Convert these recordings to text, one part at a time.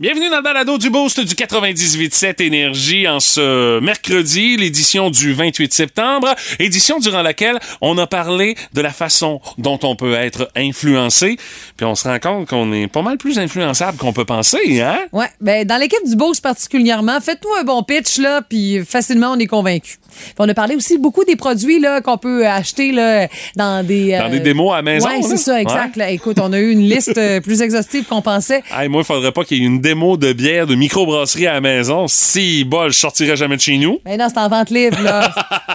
Bienvenue dans le balado du Boost du 98.7 Énergie en ce mercredi, l'édition du 28 septembre, édition durant laquelle on a parlé de la façon dont on peut être influencé, puis on se rend compte qu'on est pas mal plus influençable qu'on peut penser, hein? Ouais, ben dans l'équipe du Boost particulièrement, faites-nous un bon pitch là, puis facilement on est convaincu. on a parlé aussi beaucoup des produits là qu'on peut acheter là dans des dans des démos à la maison. Ouais, c'est ça, exact. Là, écoute, on a eu une liste euh, plus exhaustive qu'on pensait. Hey, moi, il faudrait pas qu'il y ait une démo de bière de microbrasserie à la maison. Si bol, je sortirais jamais de chez nous. Mais non, c'est en vente libre là.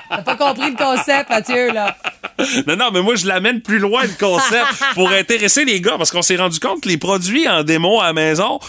T'as pas compris le concept, Mathieu là. Non, non, mais moi, je l'amène plus loin, le concept, pour intéresser les gars, parce qu'on s'est rendu compte que les produits en démo à la maison,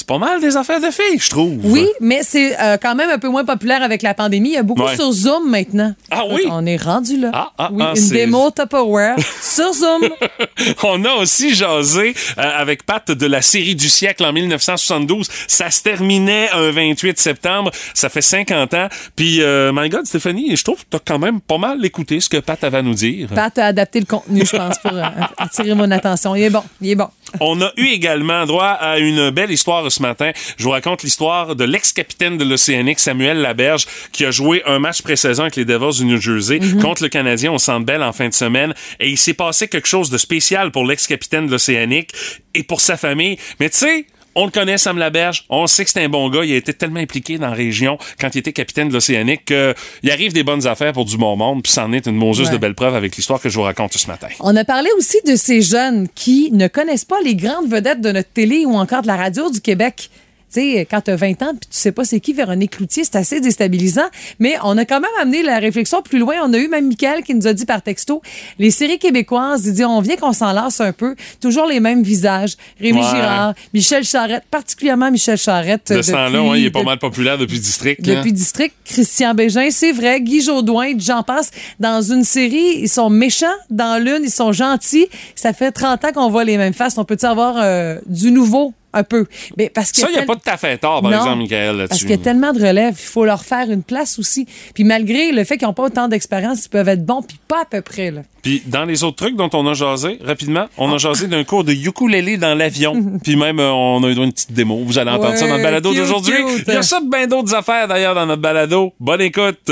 c'est pas mal des affaires de filles, je trouve. Oui, mais c'est euh, quand même un peu moins populaire avec la pandémie. Il y a beaucoup Ouais. sur Zoom maintenant. Ah oui? On est rendu là. Ah, ah, oui, ah, une démo Tupperware sur Zoom. On a aussi jasé euh, avec Pat de la série du siècle en 1972. Ça se terminait un 28 septembre. Ça fait 50 ans. Puis, euh, my God, Stéphanie, je trouve que t'as quand même pas mal écouté ce que Pat avait à nous dire. Pat a adapté le contenu, je pense, pour euh, attirer mon attention. Il est bon, il est bon. On a eu également droit à une belle histoire ce matin. Je vous raconte l'histoire de l'ex-capitaine de l'Océanique, Samuel Laberge, qui a joué un match pré-saison avec les Devils du New Jersey contre le Canadien au Centre Bell en fin de semaine. Et il s'est passé quelque chose de spécial pour l'ex-capitaine de l'Océanique et pour sa famille. Mais tu sais, on le connaît, Sam Laberge. On sait que c'est un bon gars. Il a été tellement impliqué dans la région quand il était capitaine de l'Océanique qu'il arrive des bonnes affaires pour du bon monde. Puis c'en est une Moses Ouais. de belle preuve avec l'histoire que je vous raconte ce matin. On a parlé aussi de ces jeunes qui ne connaissent pas les grandes vedettes de notre télé ou encore de la radio du Québec. Tu sais, quand tu as 20 ans puis tu sais pas c'est qui Véronique Cloutier, c'est assez déstabilisant. Mais on a quand même amené la réflexion plus loin. On a eu même Michael qui nous a dit par texto, les séries québécoises, il dit, on vient qu'on s'en lasse un peu. Toujours les mêmes visages. Rémi Ouais. Girard, Michel Charette, particulièrement Michel Charette. De ce temps-là, ouais, il est pas mal populaire depuis District. là. depuis District, Christian Bégin, c'est vrai, Guy Jodoin, j'en passe. Dans une série, ils sont méchants. Dans l'une, ils sont gentils. Ça fait 30 ans qu'on voit les mêmes faces. On peut-tu avoir euh, du nouveau? Un peu? Mais parce que Ça, il n'y a pas de fait tort, par Non, exemple, Michael, Parce là-dessus. qu'il y a tellement de relèves, il faut leur faire une place aussi. Puis malgré le fait qu'ils n'ont pas autant d'expérience, ils peuvent être bons, puis pas à peu près. Là. Puis dans les autres trucs dont on a jasé, rapidement, on a jasé d'un cours de ukulélé dans l'avion. Puis même, euh, on a eu une petite démo. Vous allez entendre ça dans le balado cute, d'aujourd'hui. cute. Il y a ça bien d'autres affaires, d'ailleurs, dans notre balado. Bonne écoute.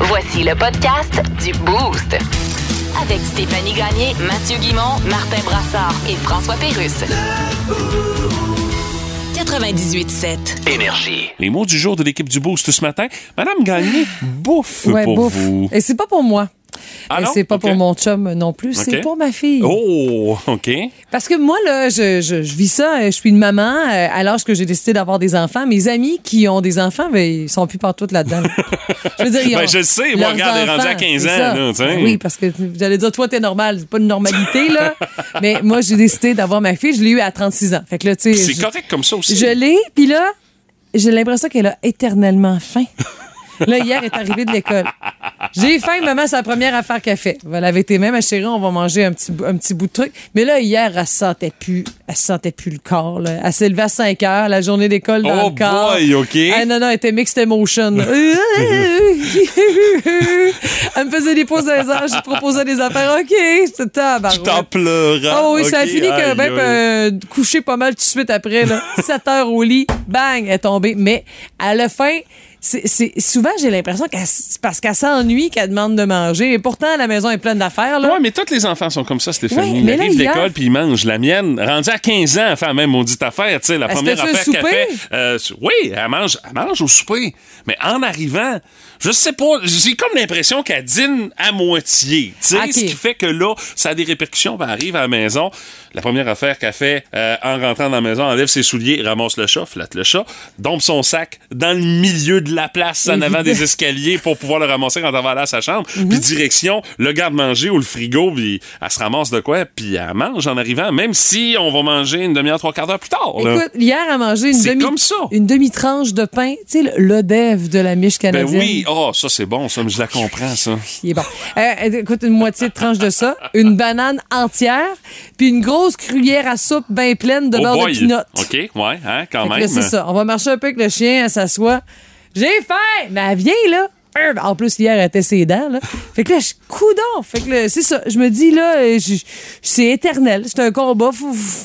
Voici le podcast du Boost. Avec Stéphanie Gagné, Mathieu Guimont, Martin Brassard et François Pérusse. 98.7. Énergie. Les mots du jour de l'équipe du Boost ce matin. Madame Gagné, bouffe Ouais, pour bouffe. vous. Et c'est pas pour moi. Ah c'est pas pour mon chum non plus, c'est pour ma fille. Oh, OK. Parce que moi, là, je, je, je vis ça. Je suis une maman euh, à l'âge que j'ai décidé d'avoir des enfants. Mes amis qui ont des enfants, ben, ils sont plus partout là-dedans. je veux dire, ils Ben, ont je le sais, moi, regarde, elle est rendue à 15 c'est ans, là. Ben oui, parce que allez dire, toi, t'es normal. C'est pas une normalité, là. Mais moi, j'ai décidé d'avoir ma fille. Je l'ai eue à 36 ans. Fait que là, tu sais. C'est je- correct comme ça aussi. Je l'ai, puis là, j'ai l'impression qu'elle a éternellement faim. Là, hier, elle est arrivée de l'école. J'ai faim, maman, c'est la première affaire qu'elle fait. Elle avait été même, ma chérie, on va manger un petit, bout- un petit bout de truc. Mais là, hier, elle sentait plus, elle sentait plus le corps, là. Elle s'est levée à 5 heures, la journée d'école dans Oh le corps. boy, OK. Ah, non, non, elle était mixed emotion. elle me faisait des pauses dans les heures, je lui proposais des affaires. OK, c'était tabarouette. Tout en pleurant. Oh oui, ça a fini que même euh, coucher pas mal tout de suite après, là. 7 heures au lit, bang, elle est tombée. Mais à la fin, c'est souvent j'ai l'impression que c'est parce qu'elle s'ennuie qu'elle demande de manger. Et pourtant, la maison est pleine d'affaires. Ouais, mais tous les enfants sont comme ça, Stéphanie. Ouais, Ils mais arrivent l'école puis ils mangent. La mienne, rendue à 15 ans, elle fait la même maudite affaire. Tu sais, la Elle première affaire qu'elle fait. euh, oui, elle mange, elle mange au souper. Mais en arrivant, je sais pas, j'ai comme l'impression qu'elle dîne à moitié. Tu sais, Ok. ce qui fait que là, ça a des répercussions. Elle arrive à la maison. La première affaire qu'elle fait euh, en rentrant dans la maison, enlève ses souliers, ramasse le chat, flatte le chat, dompe son sac dans le milieu de la place en avant des escaliers pour pouvoir le ramasser quand elle va aller à sa chambre. Mhm. Puis direction le garde-manger ou le frigo, puis elle se ramasse de quoi, puis elle mange en arrivant, même si on va manger une demi-heure, trois quarts d'heure plus tard. là. Écoute, hier, elle a mangé une demi comme ça. une demi-tranche de pain, tu sais, le- l'ODEV de la miche ben canadienne. oui, oh, ça c'est bon, ça, mais je la comprends, ça. Il est bon. Euh, écoute, une moitié de tranche de ça, une banane entière, puis une grosse cuillère à soupe bien pleine de Oh beurre boy. de pinot. OK, ouais, hein, quand Fait même. c'est ça. On va marcher un peu avec le chien, elle s'assoit. J'ai faim! Mais elle vient, là. En plus, hier, elle était ses dents. Là. Fait que là, je coudon. Fait que là, c'est ça. Je me dis, là, euh, c'est éternel. C'est un combat.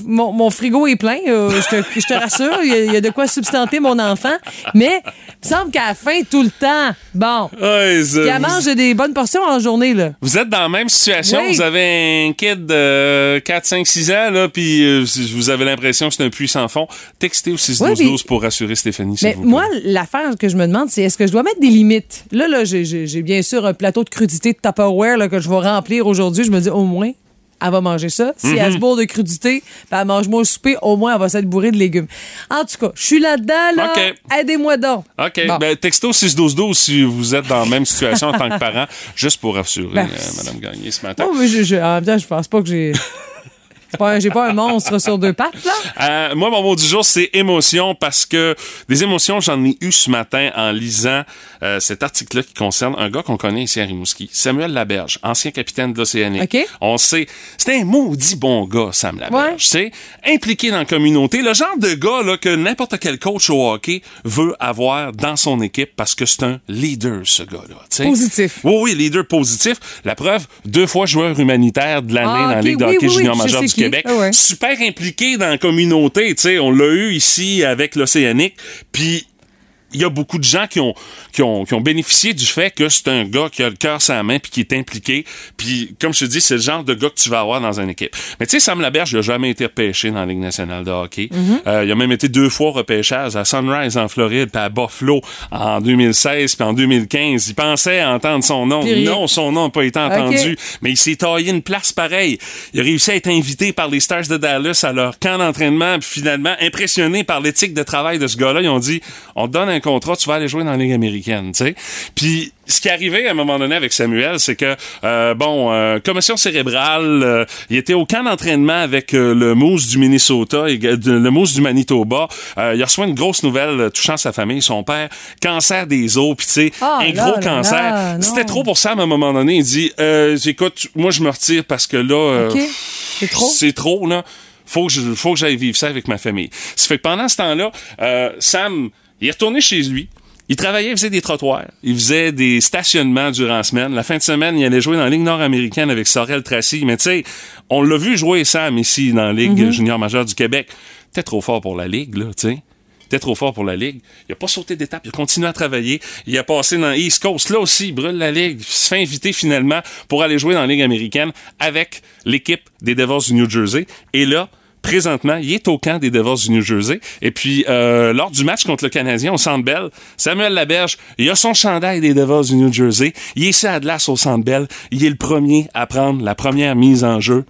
Mon, mon frigo est plein. euh, je, te, je te rassure. Il y, a, il y a de quoi substanter mon enfant. Mais il me semble qu'à la fin, tout le temps, bon, Ouais, puis elle mange des bonnes portions en journée. Là. Vous êtes dans la même situation, Oui. vous avez un kid de 4, 5, 6 ans, là, puis euh, vous avez l'impression que c'est un puits sans fond. Textez au 6 12 Oui, 12 pour rassurer Stéphanie, Mais vous plaît. moi, l'affaire que je me demande, c'est est-ce que je dois mettre des limites? Là, là, j'ai- bien sûr un plateau de crudité de Tupperware là, que je vais remplir aujourd'hui. Je me dis, au moins, elle va manger ça. Si Mhm. elle se bourre de crudité, puis elle mange moins au souper, au moins, elle va s'être bourrée de légumes. En tout cas, je suis là-dedans, là. Aidez-moi donc. OK. Bon. Ben, texto 6-12-12 si vous êtes dans la même situation en tant que parent, juste pour rassurer Ben, euh, Mme Gagné ce matin. Oh, mais je, je- en même temps, je pense pas que j'ai. c'est pas J'ai pas un monstre sur deux pattes, là. Euh, moi, mon mot du jour, c'est émotion parce que des émotions, j'en ai eu ce matin en lisant euh, cet article-là qui concerne un gars qu'on connaît ici à Rimouski, Samuel Laberge, ancien capitaine de l'Océanique. OK. On sait, c'était un maudit bon gars, Sam Laberge. Ouais. Sais, impliqué dans la communauté, le genre de gars là, que n'importe quel coach au hockey veut avoir dans son équipe parce que c'est un leader, ce gars-là. Positif. Oui, oui, leader positif. La preuve, deux fois joueur humanitaire de l'année Ah, dans la Ligue de oui, hockey oui, oui, junior majeur sais du qui. Québec. Ah ouais. Super impliqué dans la communauté, tu sais. On l'a eu ici avec l'Océanique. Puis il y a beaucoup de gens qui ont, qui ont, qui ont bénéficié du fait que c'est un gars qui a le cœur la main puis qui est impliqué. Puis, comme je te dis, c'est le genre de gars que tu vas avoir dans une équipe. Mais tu sais, Sam Laberge, il a jamais été repêché dans la Ligue nationale de hockey. Euh, il a même été deux fois repêchage à Sunrise en Floride puis à Buffalo en 2016 puis en 2015. Il pensait entendre son nom. Non, son nom n'a pas été entendu. Mais il s'est taillé une place pareille. Il a réussi à être invité par les Stars de Dallas à leur camp d'entraînement. Puis finalement, impressionné par l'éthique de travail de ce gars-là, ils ont dit on te donne un contrat, tu vas aller jouer dans la Ligue américaine. tu sais. Puis ce qui est arrivé à un moment donné avec Samuel, c'est que, euh, bon, euh, commotion cérébrale, euh, il était au camp d'entraînement avec euh, le Moose du Minnesota et le Moose du Manitoba. Il a reçu une grosse nouvelle touchant sa famille, son père, cancer des os, puis tu sais, Ah, un là, gros là, cancer. C'était trop pour Sam à un moment donné. Il dit, écoute, moi je me retire parce que là, euh, OK. C'est trop? c'est trop là. Faut que je, faut que j'aille vivre ça avec ma famille. Ça fait que pendant ce temps-là, Sam, il est retourné chez lui. Il travaillait, il faisait des trottoirs. Il faisait des stationnements durant la semaine. La fin de semaine, il allait jouer dans la Ligue nord-américaine avec Sorel Tracy. Mais tu sais, on l'a vu jouer Sam ici dans la Ligue junior majeure du Québec. T'es trop fort pour la Ligue, là, tu sais. T'es trop fort pour la Ligue. Il a pas sauté d'étape, il a continué à travailler. Il a passé dans East Coast. Là aussi, il brûle la Ligue. Il se fait inviter finalement pour aller jouer dans la Ligue américaine avec l'équipe des Devils du New Jersey. Et là, présentement, il est au camp des Devils du New Jersey. Et puis, euh, lors du match contre le Canadien au Centre Bell, Samuel Laberge, il a son chandail des Devils du New Jersey. Il est ici à Atlas au Centre Bell. Il est le premier à prendre la première mise en jeu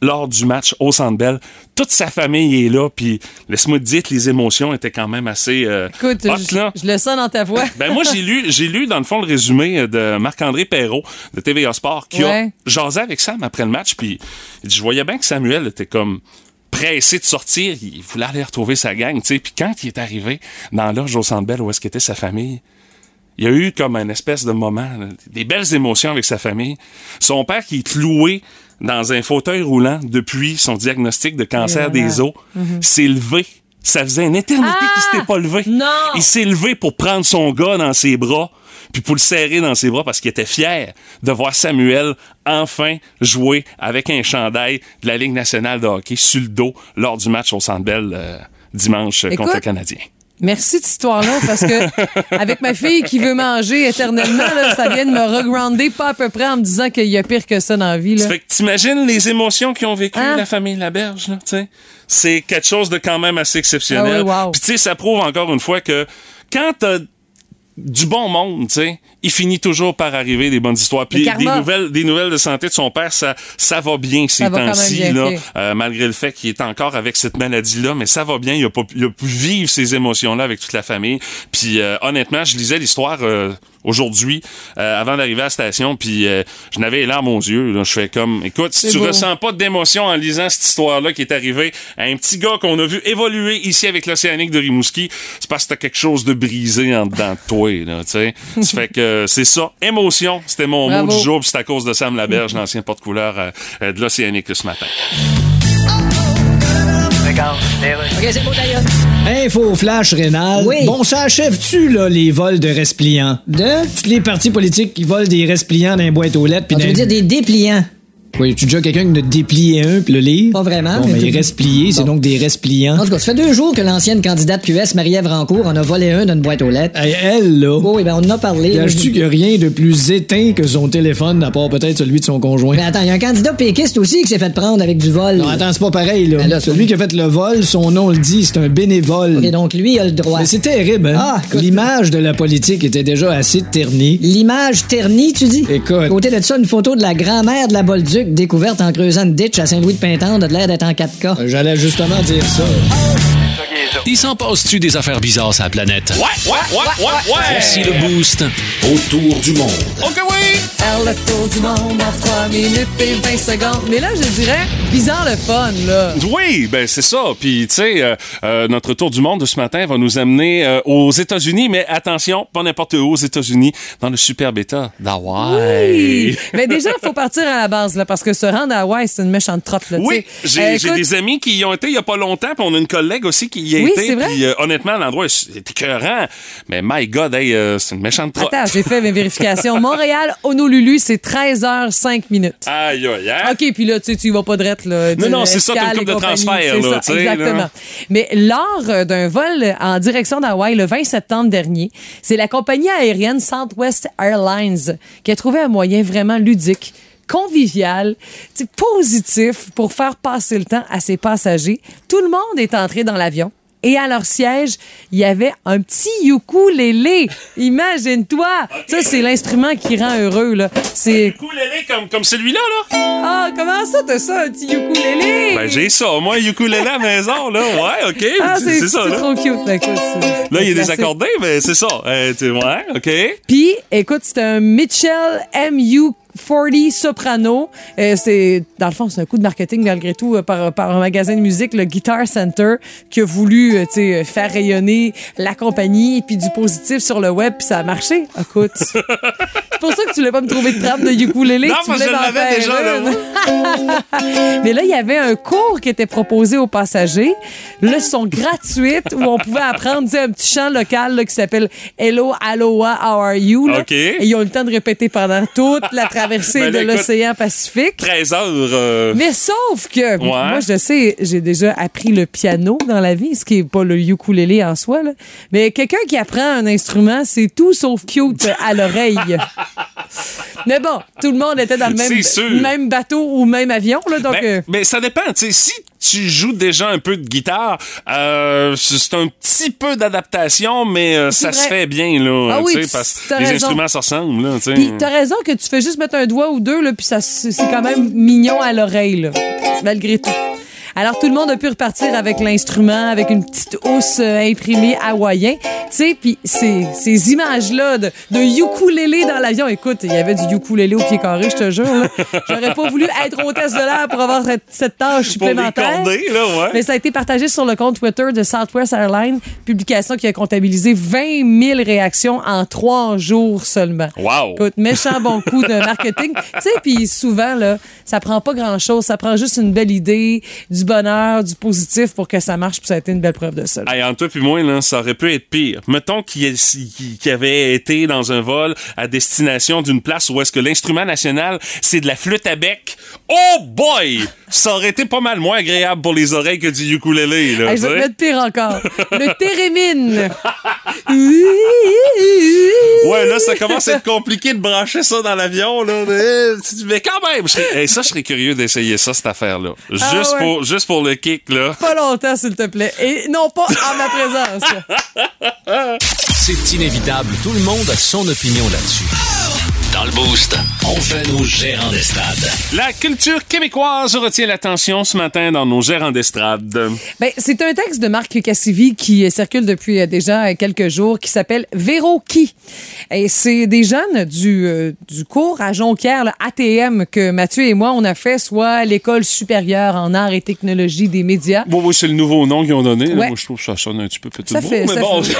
lors du match au Centre Bell. Toute sa famille est là, puis laisse-moi te dire que les émotions étaient quand même assez euh, Écoute, hot, là. je le sens dans ta voix. Ben moi j'ai lu j'ai lu dans le fond le résumé de Marc-André Perrault de TVA Sport qui a jasé avec Sam après le match puis il dit, je voyais bien que Samuel était comme pressé de sortir, il voulait aller retrouver sa gang, tu sais, puis quand il est arrivé dans l'orge au Centre Bell où est-ce qu'était sa famille, il y a eu comme un espèce de moment, là, des belles émotions avec sa famille. Son père qui est cloué dans un fauteuil roulant depuis son diagnostic de cancer des os s'est levé. Ça faisait une éternité Ah! qu'il s'était pas levé. Non! Il s'est levé pour prendre son gars dans ses bras, puis pour le serrer dans ses bras parce qu'il était fier de voir Samuel enfin jouer avec un chandail de la Ligue nationale de hockey sur le dos lors du match au Centre Bell euh, dimanche euh, contre le Canadien. Merci de cette histoire-là, parce que avec ma fille qui veut manger éternellement, là, ça vient de me regrounder pas à peu près en me disant qu'il y a pire que ça dans la vie. Là. Ça fait que t'imagines les émotions qu'ils ont vécues, Hein? la famille Laberge, là, tu sais. C'est quelque chose de quand même assez exceptionnel. Ah oui, wow. Puis tu sais, ça prouve encore une fois que quand t'as du bon monde, tu sais, il finit toujours par arriver des bonnes histoires. Puis des nouvelles, des nouvelles de santé de son père, ça, ça va bien ces temps-ci, là, euh, malgré le fait qu'il est encore avec cette maladie-là, mais ça va bien. Il a, pas, il a pu vivre ces émotions-là avec toute la famille. Puis euh, honnêtement, je lisais l'histoire euh, aujourd'hui, euh, avant d'arriver à la station, puis euh, je n'avais les larmes aux yeux. Là. Je fais comme, écoute, si tu beau. ressens pas d'émotion en lisant cette histoire-là qui est arrivée à un petit gars qu'on a vu évoluer ici avec l'Océanique de Rimouski, c'est parce que t'as quelque chose de brisé en dedans de toi, là, tu sais. Fait que euh, c'est ça. Émotion, c'était mon Bravo. mot du jour, puis c'est à cause de Sam Laberge, l'ancien porte-couleur euh, de l'Océanique ce matin. OK, c'est beau, d'ailleurs. Info flash rénal. Oui. Bon, ça achève-tu, là, les vols de respliants? De? Toutes les partis politiques qui volent des respliants dans les boîtes aux lettres. puis Ah, tu veux dire des dépliants? Oui, tu déjà quelqu'un qui de déplier un puis le lire? Pas vraiment, Bon, mais il reste plié, c'est donc des respliants. En tout cas, ça fait deux jours que l'ancienne candidate QS, Marie-Ève Rancourt, en a volé un d'une boîte aux lettres. Hey, elle, là. Oh, oui, ben on en a parlé. Gage-tu qu'il n'y a rien de plus éteint que son téléphone, à part peut-être celui de son conjoint? Mais attends, il y a un candidat péquiste aussi qui s'est fait prendre avec du vol. Non, attends, c'est pas pareil, là. Ben là, Celui qui a fait le vol, son nom le dit, c'est un bénévole. OK, donc lui a le droit. Mais c'est terrible, hein? Ah. L'image de la politique était déjà assez ternie. L'image ternie, tu dis? Écoute. Côté de ça, une photo de la grand-mère de la Bolduc découverte en creusant une ditch à Saint-Louis-de-Pintendre a de l'air d'être en 4K. Euh, J'allais justement dire ça. Il s'en passe-tu des affaires bizarres sur la planète? Ouais, ouais, ouais, ouais, ouais. Voici le boost autour du monde. OK, oui. Faire le tour du monde en 3 minutes et 20 secondes. Mais là, je dirais, bizarre le fun, là. Oui, ben c'est ça. Puis tu sais, euh, euh, notre tour du monde de ce matin va nous amener euh, aux États-Unis, mais attention, pas n'importe où aux États-Unis, dans le superbe État d'Hawaï. Mais déjà, il faut partir à la base, là, parce que se rendre à Hawaï, c'est une méchante trotte, là. tu Oui, sais. j'ai Euh, écoute, des amis qui y ont été il y a pas longtemps, puis on a une collègue aussi qui y Oui, c'est vrai. Puis euh, honnêtement, l'endroit est écœurant. Mais my God, hey, euh, c'est une méchante trotte. Attends, j'ai fait mes vérifications. Montréal, Honolulu, c'est 13h05 minutes. Aïe, aïe, aïe. OK, puis là, tu tu y vas pas direct, là. Non, non, c'est ça, t'as une et de transfert, là, ça, Exactement. là. Mais lors euh, d'un vol en direction d'Hawaï le 20 septembre dernier, c'est la compagnie aérienne Southwest Airlines qui a trouvé un moyen vraiment ludique convivial, positif pour faire passer le temps à ses passagers. Tout le monde est entré dans l'avion. Et à leur siège, il y avait un petit ukulélé. Imagine-toi! Ça, c'est l'instrument qui rend heureux, là. C'est... Ukulélé comme, comme celui-là, là? Ah, comment ça, t'as ça, un petit ukulélé? Ben, j'ai ça. Moi, ukulélé à la maison, là. Ouais, OK. Ah, c'est c'est ça, c'est là. trop cute. Ben, écoute, Là, il y a c'est des classique. accordés, mais c'est ça. Euh, ouais, OK. Puis, écoute, c'est un Mitchell MU 40 soprano. Euh, c'est dans le fond, c'est un coup de marketing malgré tout euh, par, par un magasin de musique, le Guitar Center, qui a voulu, euh, faire rayonner la compagnie et puis du positif sur le web, puis ça a marché. Écoute, c'est pour ça que tu voulais pas me trouver de trappe de ukulélé. Non, tu parce que je l'avais déjà, une. Mais là, il y avait un cours qui était proposé aux passagers, leçon gratuite où on pouvait apprendre un petit chant local là, qui s'appelle Hello, Aloha, How are you? là. Et ils ont eu le temps de répéter pendant toute la traversée Ben, de l'océan Pacifique. 13 heures. euh, Mais sauf que, moi, je sais, j'ai déjà appris le piano dans la vie, ce qui est pas le ukulélé en soi, là. Mais quelqu'un qui apprend un instrument, c'est tout sauf cute à l'oreille. Mais bon, tout le monde était dans le même, même bateau ou même avion, là, donc... Ben, euh, ben, ça dépend. Si tu joues déjà un peu de guitare, euh, c'est un petit peu d'adaptation, mais euh, ça se fait bien, là. Ah oui, tu parce que les raison. instruments se ressemblent, là. tu sais. Puis t'as raison que tu fais juste mettre un doigt ou deux, là, puis ça, c'est c'est quand même mignon à l'oreille, là, malgré tout. Alors tout le monde a pu repartir avec l'instrument, avec une petite housse euh, imprimée hawaïen. Tu sais, puis ces, ces images-là de, de ukulélé dans l'avion. Écoute, il y avait du ukulélé au pied carré, je te jure. J'aurais pas voulu être hôtesse de l'air pour avoir cette, cette tâche Pour les supplémentaire. corder, là, ouais. Mais ça a été partagé sur le compte Twitter de Southwest Airlines, publication qui a comptabilisé 20 000 réactions en trois jours seulement. Wow. Écoute, méchant bon coup de marketing. tu sais, puis souvent, là, ça prend pas grand-chose. Ça prend juste une belle idée, du bonheur, du positif pour que ça marche, puis ça a été une belle preuve de ça. Hey, entre toi puis moi, là, ça aurait pu être pire. Mettons qu'il qu'il avait été dans un vol à destination d'une place où est-ce que l'instrument national, c'est de la flûte à bec. Oh boy! Ça aurait été pas mal moins agréable pour les oreilles que du ukulélé, là. Hey, je vais te pire encore. Le térémine. Ouais, là, ça commence à être compliqué de brancher ça dans l'avion, là. Euh, Mais quand même, je serais- hey, ça, je serais curieux d'essayer ça, cette affaire-là. Juste, Ah ouais. pour, juste pour le kick, là. Pas longtemps, s'il te plaît. Et non pas en ma présence. C'est inévitable, tout le monde a son opinion là-dessus. Dans le boost, on fait nos gérants d'estrade. La culture québécoise retient l'attention ce matin dans nos gérants d'estrade. Ben, c'est un texte de Marc Cassivi qui circule depuis euh, déjà euh, quelques jours qui s'appelle Véro qui. Et c'est des jeunes du, euh, du cours à Jonquière, le ATM, que Mathieu et moi, on a fait, soit l'École supérieure en arts et technologie des médias. Bon, oui, c'est le nouveau nom qu'ils ont donné. là. Moi, je trouve que ça sonne un petit peu petit Ça brou, fait- mais ça bon. fait-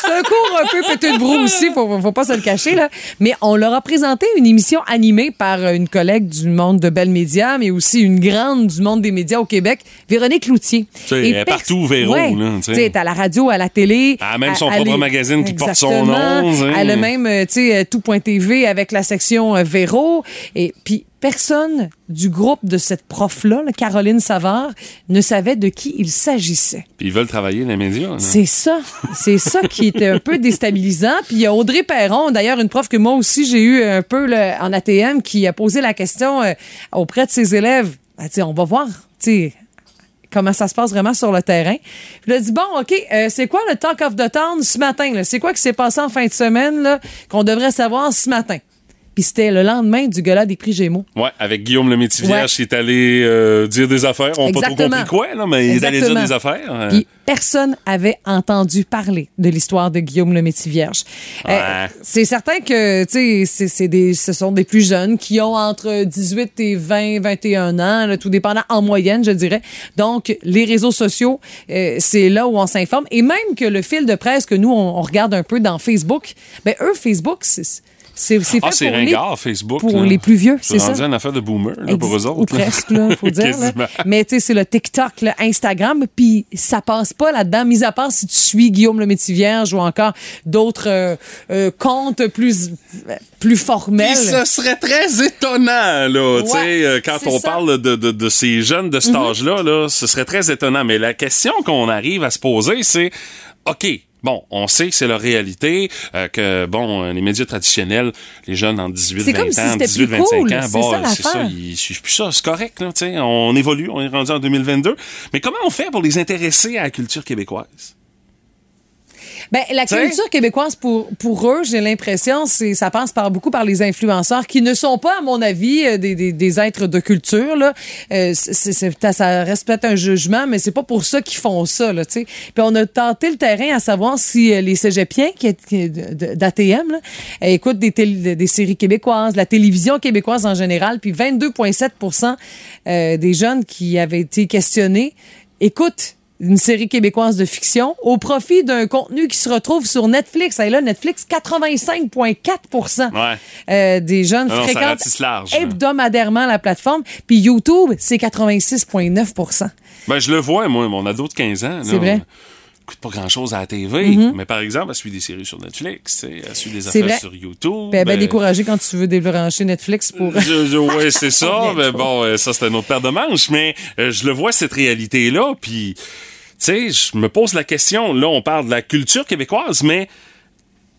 C'est un cours un peu peut-être brou aussi, faut, faut pas se le cacher, là. Mais on leur présenté une émission animée par une collègue du monde de Bell Média, mais aussi une grande du monde des médias au Québec, Véronique Loutier. Et elle est partout, Véro, Ouais. là, tu sais. Tu sais, elle est à la radio, à la télé. Elle a même son propre est- magazine qui porte son nom. Elle a même, euh, tu sais, euh, tout.tv avec la section euh, Véro. Et puis, personne du groupe de cette prof-là, là, Caroline Savard, ne savait de qui il s'agissait. Puis ils veulent travailler dans les médias. là. C'est ça. C'est ça qui était un peu déstabilisant. Puis il y a Audrey Perron, d'ailleurs, une prof que moi aussi j'ai eu un peu là, en ATM, qui a posé la question euh, auprès de ses élèves. Elle dit, on va voir, sais, comment ça se passe vraiment sur le terrain. Elle a dit, bon, OK, euh, c'est quoi le talk of the town ce matin? C'est quoi qui s'est passé en fin de semaine qu'on devrait savoir ce matin? Puis c'était le lendemain du gala des prix Gémeaux. Ouais, avec Guillaume le Métivier qui est allé euh, dire des affaires. On n'a pas trop Exactement. compris quoi, là, mais il est allé dire Exactement. des affaires. Puis personne avait entendu parler de l'histoire de Guillaume le Métis-Vierge. Euh, Ouais. c'est certain que, tu sais, c'est- c'est des- ce sont des plus jeunes qui ont entre 18 et 20, 21 ans, là, tout dépendant en moyenne, je dirais. Donc, les réseaux sociaux, euh, c'est là où on s'informe. Et même que le fil de presse que nous, on, on regarde un peu dans Facebook, ben eux, Facebook, c'est c'est c'est fait Ah, c'est pour les- ringard, Facebook. pour là. les plus vieux, c'est ça? rendu une affaire de boomer là, pour eux autres. Ou presque, là, faut dire. là. Mais tu sais, c'est le TikTok, le Instagram, puis ça passe pas là-dedans, mis à part si tu suis Guillaume le Métis-Vierge ou encore d'autres euh, euh, comptes plus, plus formels. Puis ce serait très étonnant, là, tu sais, Ouais, euh, quand c'est on ça. Parle de, de, de ces jeunes de cet âge-là, là, ce serait très étonnant. Mais la question qu'on arrive à se poser, c'est, OK, bon, on sait que c'est leur réalité, euh, que, bon, euh, les médias traditionnels, les jeunes en 18, C'est 20 comme si ans, c'était 18, plus 25 cool, ans, bon, c'est ça, ils suivent plus ça, c'est correct, là, tu sais, on évolue, on est rendu en 2022. Mais comment on fait pour les intéresser à la culture québécoise? Ben, la culture québécoise, pour, pour eux, j'ai l'impression, c'est ça passe par beaucoup par les influenceurs qui ne sont pas, à mon avis, euh, des, des, des êtres de culture. Là. Euh, c'est- c'est- c'est- ça reste peut-être un jugement, mais c'est pas pour ça qu'ils font ça. Là, t'sais. Puis on a tenté le terrain à savoir si euh, les cégepiens qui, qui- d'ATM là, euh, écoutent des, tél- des séries québécoises, la télévision québécoise en général, puis 22,7% euh, des jeunes qui avaient été questionnés écoutent une série québécoise de fiction au profit d'un contenu qui se retrouve sur Netflix. Et là, Netflix, 85,4 Ouais. euh, des jeunes Non, fréquentent large, hebdomadairement la plateforme. Puis YouTube, c'est 86,9% Ben, je le vois, moi, mon ado de 15 ans. C'est vrai? Pas grand-chose à la TV, mais par exemple, elle suit des séries sur Netflix, tu sais, elle suit des affaires vrai. sur YouTube. Ben, ben découragé quand tu veux débrancher Netflix pour... Je- je- ouais, c'est ça. Mais bon, euh, ça, c'est une autre paire de manches. Mais euh, je le vois, cette réalité-là. Puis, tu sais, je me pose la question. Là, on parle de la culture québécoise, mais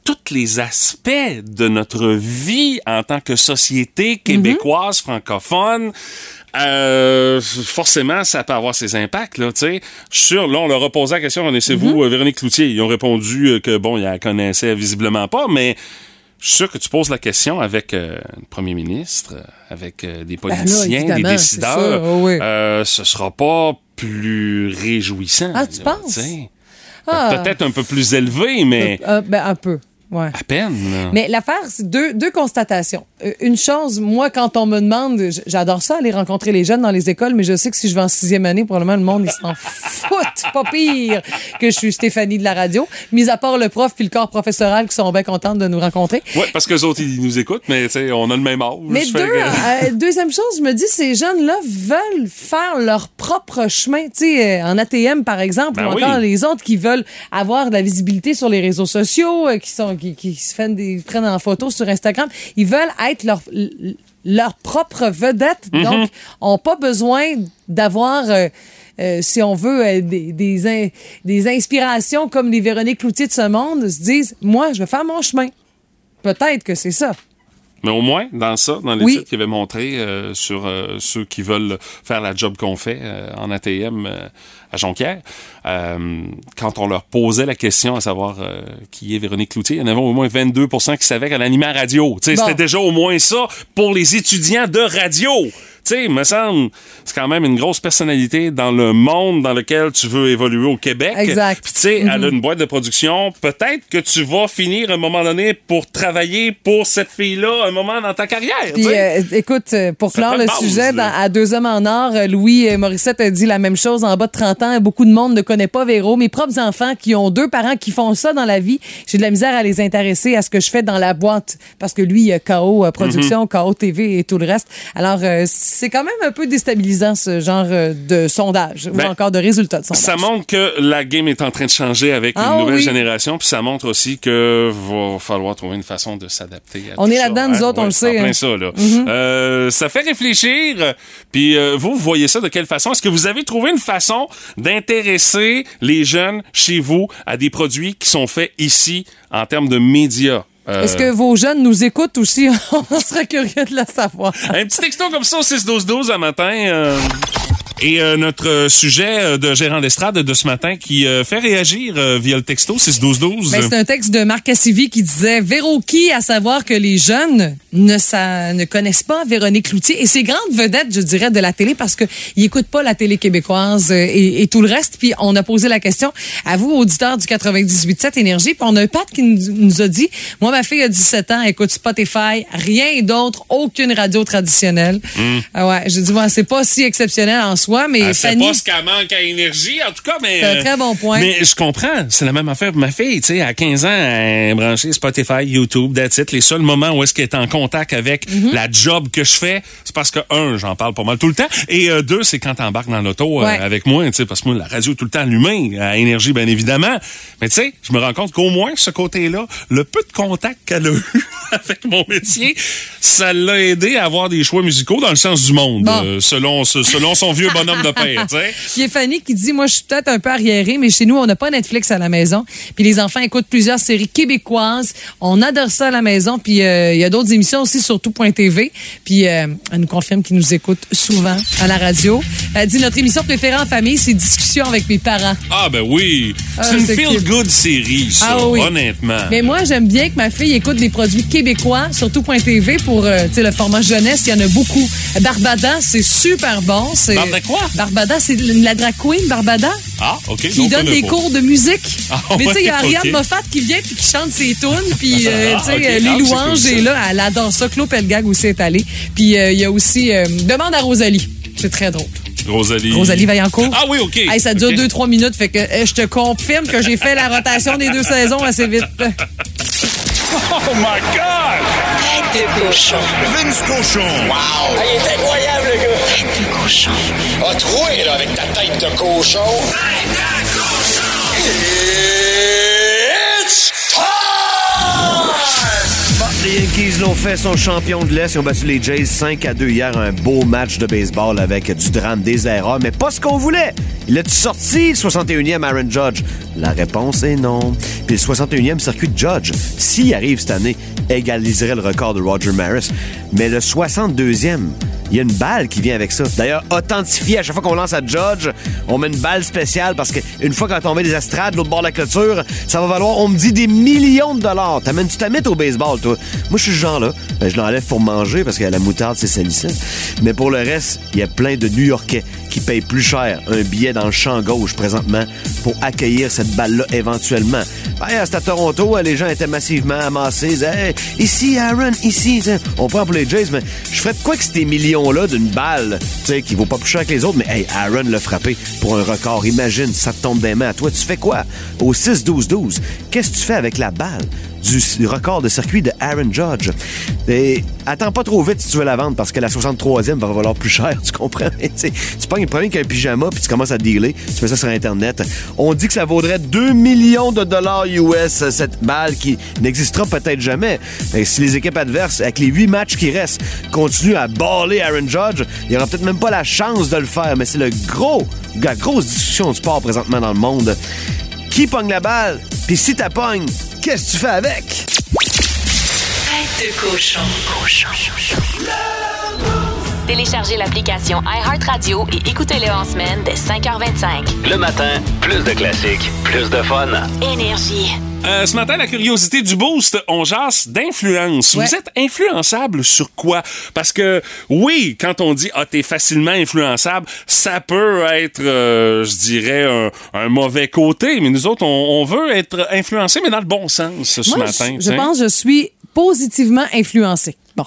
tous les aspects de notre vie en tant que société québécoise, francophone, euh, forcément, ça peut avoir ses impacts, là, tu sais. Là, on leur a posé la question, connaissez-vous euh, Véronique Cloutier? Ils ont répondu euh, que, bon, ils la connaissaient visiblement pas, mais je suis sûr que tu poses la question avec euh, le premier ministre, avec euh, des Ben là, politiciens, des décideurs. oh oui. euh, ce sera pas plus réjouissant. Ah, tu là, penses? sais. Ah. Peut-être un peu plus élevé, mais ben, un peu, ouais. à peine. Mais l'affaire, c'est deux, deux constatations. Euh, une chose, moi, quand on me demande, j'adore ça, aller rencontrer les jeunes dans les écoles, mais je sais que si je vais en sixième année, probablement le monde, ils s'en foutent, pas pire que je suis Stéphanie de la radio. Mis à part le prof puis le corps professoral qui sont bien contents de nous rencontrer. Ouais, parce que les autres, ils nous écoutent, mais tu sais, on a le même âge. Mais deux, que- euh, deuxième chose, je me dis, ces jeunes-là veulent faire leur propre chemin. Tu sais, euh, en ATM, par exemple, Ben ou oui. encore les autres qui veulent avoir de la visibilité sur les réseaux sociaux, qui, sont, qui, qui se prennent, des, prennent en photo sur Instagram. Ils veulent être leur, leur propre vedette. Mhm. Donc, ont pas besoin d'avoir... euh, euh, si on veut, euh, des, des, in- des inspirations comme les Véronique Cloutier de ce monde, se disent, moi, je vais faire mon chemin. Peut-être que c'est ça. Mais au moins, dans ça, dans l'étude Oui. qu'il avait montré euh, sur euh, ceux qui veulent faire la job qu'on fait euh, en ATM euh, à Jonquière, euh, quand on leur posait la question à savoir euh, qui est Véronique Cloutier, il y en avait au moins 22% qui savaient qu'elle animait à radio. Bon. C'était déjà au moins ça pour les étudiants de radio. Tu sais, me semble, c'est quand même une grosse personnalité dans le monde dans lequel tu veux évoluer au Québec. Exact. Puis tu sais, elle a une boîte de production. Peut-être que tu vas finir à un moment donné pour travailler pour cette fille-là un moment dans ta carrière. Puis, euh, écoute, euh, pour clore le base, sujet, dans- à Deux hommes en or, euh, Louis Morissette a dit la même chose en bas de 30 ans. Beaucoup de monde ne connaît pas Véro. Mes propres enfants qui ont deux parents qui font ça dans la vie, j'ai de la misère à les intéresser à ce que je fais dans la boîte. Parce que lui, il y a KO Production, KO TV et tout le reste. Alors, euh, c'est quand même un peu déstabilisant, ce genre euh, de sondage Ben, ou encore de résultats de sondage. Ça montre que la game est en train de changer avec Ah une nouvelle oui. génération, puis ça montre aussi que va falloir trouver une façon de s'adapter. On est là-dedans, nous hein. autres, on le en sait, plein hein. Ça, là. Euh, ça fait réfléchir. Puis euh, vous, vous voyez ça de quelle façon? Est-ce que vous avez trouvé une façon d'intéresser les jeunes chez vous à des produits qui sont faits ici en termes de médias? Euh, Est-ce que vos jeunes nous écoutent aussi? on serait curieux de le savoir. Un petit texto comme ça au 6-12-12 un matin. euh, Et euh, notre euh, sujet euh, de gérant d'estrade de ce matin qui euh, fait réagir euh, via le texto 6-12-12. Ben, c'est un texte de Marc Cassivi qui disait Véroki, à savoir que les jeunes ne, sa- ne connaissent pas Véronique Cloutier et ses grandes vedettes, je dirais, de la télé parce qu'ils n'écoutent pas la télé québécoise euh, et, et tout le reste. Puis on a posé la question à vous, auditeurs du 98.7 Énergie. Puis on a un Pat qui nous, nous a dit Moi, ma fille a 17 ans, écoute Spotify, rien d'autre, aucune radio traditionnelle. Ah ouais, j'ai dit, ouais, c'est pas si exceptionnel en soi, mais Elle sait Fanny. pas ce qu'elle manque à énergie, en tout cas, mais... C'est un euh, très bon point. Mais je comprends, c'est la même affaire pour ma fille, tu sais, à 15 ans, elle est branchée Spotify, YouTube, that's it. Les seuls moments où est-ce qu'elle est en contact avec Mhm. la job que je fais, c'est parce que, un, j'en parle pas mal tout le temps, et euh, deux, c'est quand t'embarques dans l'auto euh, Ouais. avec moi, tu sais, parce que moi, la radio est tout le temps allumée, à énergie, bien évidemment. Mais tu sais, je me rends compte qu'au moins, ce côté-là, le peu de contact qu'elle a eu avec mon métier, ça l'a aidé à avoir des choix musicaux dans le sens du monde, Bon. euh, selon, selon son vieux bonhomme de père, tu sais. Il y a Fanny qui dit, moi, je suis peut-être un peu arriérée, mais chez nous, on n'a pas Netflix à la maison. Puis les enfants écoutent plusieurs séries québécoises. On adore ça à la maison. Puis euh, il y a d'autres émissions aussi sur tout.tv. Puis euh, elle nous confirme qu'ils nous écoutent souvent à la radio. Elle dit, notre émission préférée en famille, c'est Discussion avec mes parents. Ah ben oui, Ah, c'est une feel-good série, ça, Ah oui. honnêtement. Mais moi, j'aime bien que ma fille écoute des produits québécois, surtout .tv pour euh, tu sais, le format jeunesse. Il y en a beaucoup. Barbada, c'est super bon. C'est- Barbada quoi? Barbada, c'est la drag queen, Barbada. Ah, OK. qui donne des pas. cours de musique. Ah, Mais tu sais, il y a Ariane. Moffat qui vient puis qui chante ses tunes. Puis, euh, Ah, tu sais, ok. euh, Ah, les louanges cool, est ça. là. Elle adore ça. Claude Pelgag aussi est allé. Puis, euh, il y a aussi euh, Demande à Rosalie. C'est très drôle. Rosalie. Rosalie Vaillancourt. Ah oui, OK. Hey, ça dure OK. 2-3 minutes. Fait que euh, je te confirme que j'ai fait la rotation des deux saisons assez vite. Oh my God! Tête de cochon. Vince Cochon. Wow! Ah, il est incroyable, le gars! Tête de cochon. A troué, là, avec ta tête de cochon. Tête de cochon! It's time! Bon, les Yankees l'ont fait, sont champions de l'Est. Ils ont battu les Jays 5 à 2 hier. Un beau match de baseball avec du drame, des erreurs, mais pas ce qu'on voulait. Il a sorti le 61e Aaron Judge? La réponse est non. Puis le 61e circuit de Judge, s'il arrive cette année, égaliserait le record de Roger Maris. Mais le 62e, il y a une balle qui vient avec ça. D'ailleurs, authentifié à chaque fois qu'on lance à Judge, on met une balle spéciale parce qu'une fois qu'on met des estrades, l'autre bord de la clôture, ça va valoir, on me dit, des millions de dollars. T'amènes-tu ta mythe au baseball, toi? Moi, je suis ce genre-là. Ben, je l'enlève pour manger parce que la moutarde, c'est salissant. Mais pour le reste, il y a plein de New-Yorkais qui payent plus cher un billet dans le champ gauche présentement pour accueillir cette balle-là éventuellement. Ben, c'est à Toronto, les gens étaient massivement amassés. Hey, ici, Aaron, ici. On prend pour les Jays, mais je ferais de quoi que ces millions-là d'une balle, tu sais, qui vaut pas plus cher que les autres, mais hey, Aaron l'a frappé pour un record. Imagine, ça te tombe des mains à toi. Tu fais quoi? Au 6-12-12, qu'est-ce que tu fais avec la balle? Du record de circuit de Aaron Judge. Et attends pas trop vite si tu veux la vendre parce que la 63e va valoir plus cher, tu comprends? Tu pognes le premier qu'un pyjama puis tu commences à dealer, tu fais ça sur Internet. On dit que ça vaudrait 2 millions de dollars US, cette balle qui n'existera peut-être jamais. Si les équipes adverses, avec les 8 matchs qui restent, continuent à baller Aaron Judge, il y aura peut-être même pas la chance de le faire, mais c'est le gros, la grosse discussion de sport présentement dans le monde. Qui pogne la balle? Puis si t'as pogne, qu'est-ce que tu fais avec? Tête de cochon. Cochon. Téléchargez l'application iHeartRadio et écoutez-le en semaine dès 5h25. Le matin, plus de classiques, plus de fun. Énergie. Euh, ce matin, la curiosité du boost, on jase d'influence. Ouais. Vous êtes influençable sur quoi? Parce que, oui, quand on dit, ah, t'es facilement influençable, ça peut être, euh, je dirais, un, un mauvais côté, mais nous autres, on, on veut être influencé, mais dans le bon sens ce Moi, matin. je, je pense que je suis positivement influencée. Bon,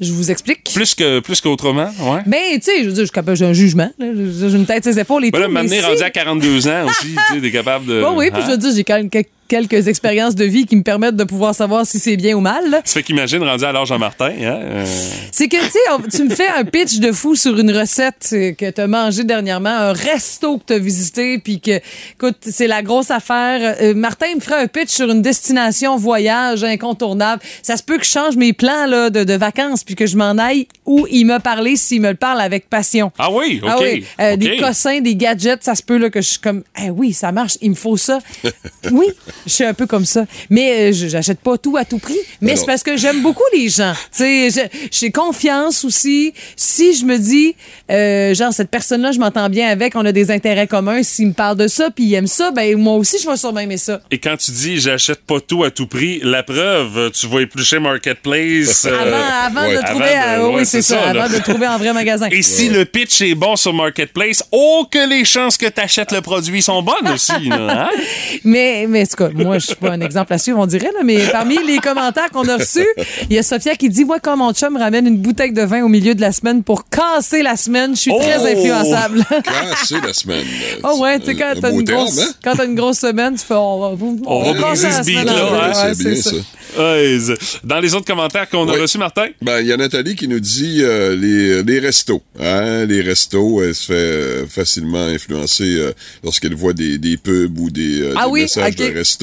je vous explique. Plus que plus qu'autrement, ouais. Ben, tu sais, je veux dire, je suis capable, j'ai un jugement. J'ai une tête, ses épaules et Ben tout. là, m'amener si- rendu à 42 ans aussi, tu sais, t'es capable de... Bon, oui, puis Hein? je veux dire, j'ai quand même que- quelques expériences de vie qui me permettent de pouvoir savoir si c'est bien ou mal. là. Ça fait qu'imagine rendu à l'âge Jean-Martin, hein? euh, C'est que, tu sais, on- tu me fais un pitch de fou sur une recette euh, que tu as mangée dernièrement, un resto que tu as visité, puis que, écoute, c'est la grosse affaire. Euh, Martin me ferait un pitch sur une destination voyage incontournable. Ça se peut que je change mes plans là, de, de vacances, puis que je m'en aille où il m'a parlé s'il me le parle avec passion. Ah oui, OK. Ah oui, euh, OK. des cossins, des gadgets, ça se peut là, que je suis comme, eh oui, ça marche, il me faut ça. oui, je suis un peu comme ça. Mais euh, j'achète pas tout à tout prix. Mais c'est parce que j'aime beaucoup les gens. Tu sais, j'ai confiance aussi. Si je me dis, euh, genre, cette personne-là, je m'entends bien avec, on a des intérêts communs, s'il me parle de ça, puis il aime ça, ben moi aussi, je vais sûrement aimer ça. Et quand tu dis j'achète pas tout à tout prix, la preuve, tu vas éplucher Marketplace. euh, Avant, avant ouais, de trouver, avant de- oui, ouais, c'est ça, là. avant de le trouver en vrai magasin. Et si le pitch est bon sur Marketplace, oh que les chances que tu achètes le produit sont bonnes aussi. là, hein? Mais, mais en tout cas, moi, je suis pas un exemple à suivre, on dirait, là, mais parmi les commentaires qu'on a reçus, il y a Sophia qui dit Moi, quand mon chum ramène une bouteille de vin au milieu de la semaine pour casser la semaine, je suis très Oh! influençable. Casser la semaine. Oh ouais, tu sais, quand Un t'as une, terme, grosse, hein? quand t'as une grosse semaine, tu fais On va, on On va casser la ce semaine hein? Ouais, c'est bien ça. Ouais, Dans les autres commentaires qu'on a reçus, Martin, Ben, il y a Nathalie qui nous dit euh, les, les restos. Hein? Les restos, elle se fait euh, facilement influencer euh, lorsqu'elle voit des, des pubs ou des, euh, Ah des oui, messages de restos.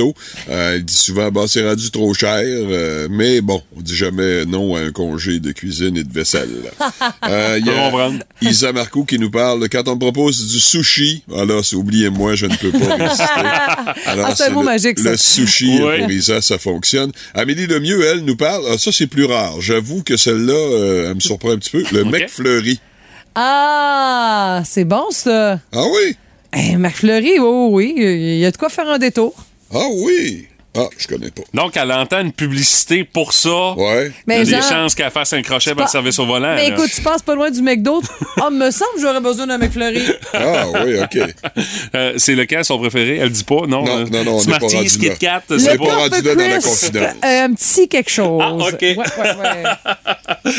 Euh, elle dit souvent, bah, c'est rendu trop cher. euh, mais bon, on dit jamais non à un congé de cuisine et de vaisselle. Euh, Il y a comprendre. Isa Marco qui nous parle, quand on me propose du sushi, alors oubliez-moi, je ne peux pas résister. Alors, Ah, c'est le- magique, ça. Le sushi, Ouais. pour Isa, ça fonctionne. Amélie Lemieux, elle, nous parle, ah, ça c'est plus rare. J'avoue que celle-là, euh, elle me surprend un petit peu. Le mec fleuri. Ah, c'est bon, ça. Ah oui? Hey, McFleury, oh oui, il y a de quoi faire un détour. Ah oui? Ah, je connais pas. donc elle entend une publicité pour ça. Ouais. Il Mais y a des genre- chances qu'elle fasse un crochet pour le service au volant. Mais là. écoute, tu passes pas loin du McDo. Ah, me semble que j'aurais besoin d'un McFlurry. Ah oui, OK. Euh, c'est lequel son préféré? Elle dit pas, non? Non, euh, non, non, Smarties, Kit. Kat, Le c'est pas pas... rendu là dans la confidence. euh, un petit quelque chose. Ah, OK. Ouais, ouais, ouais.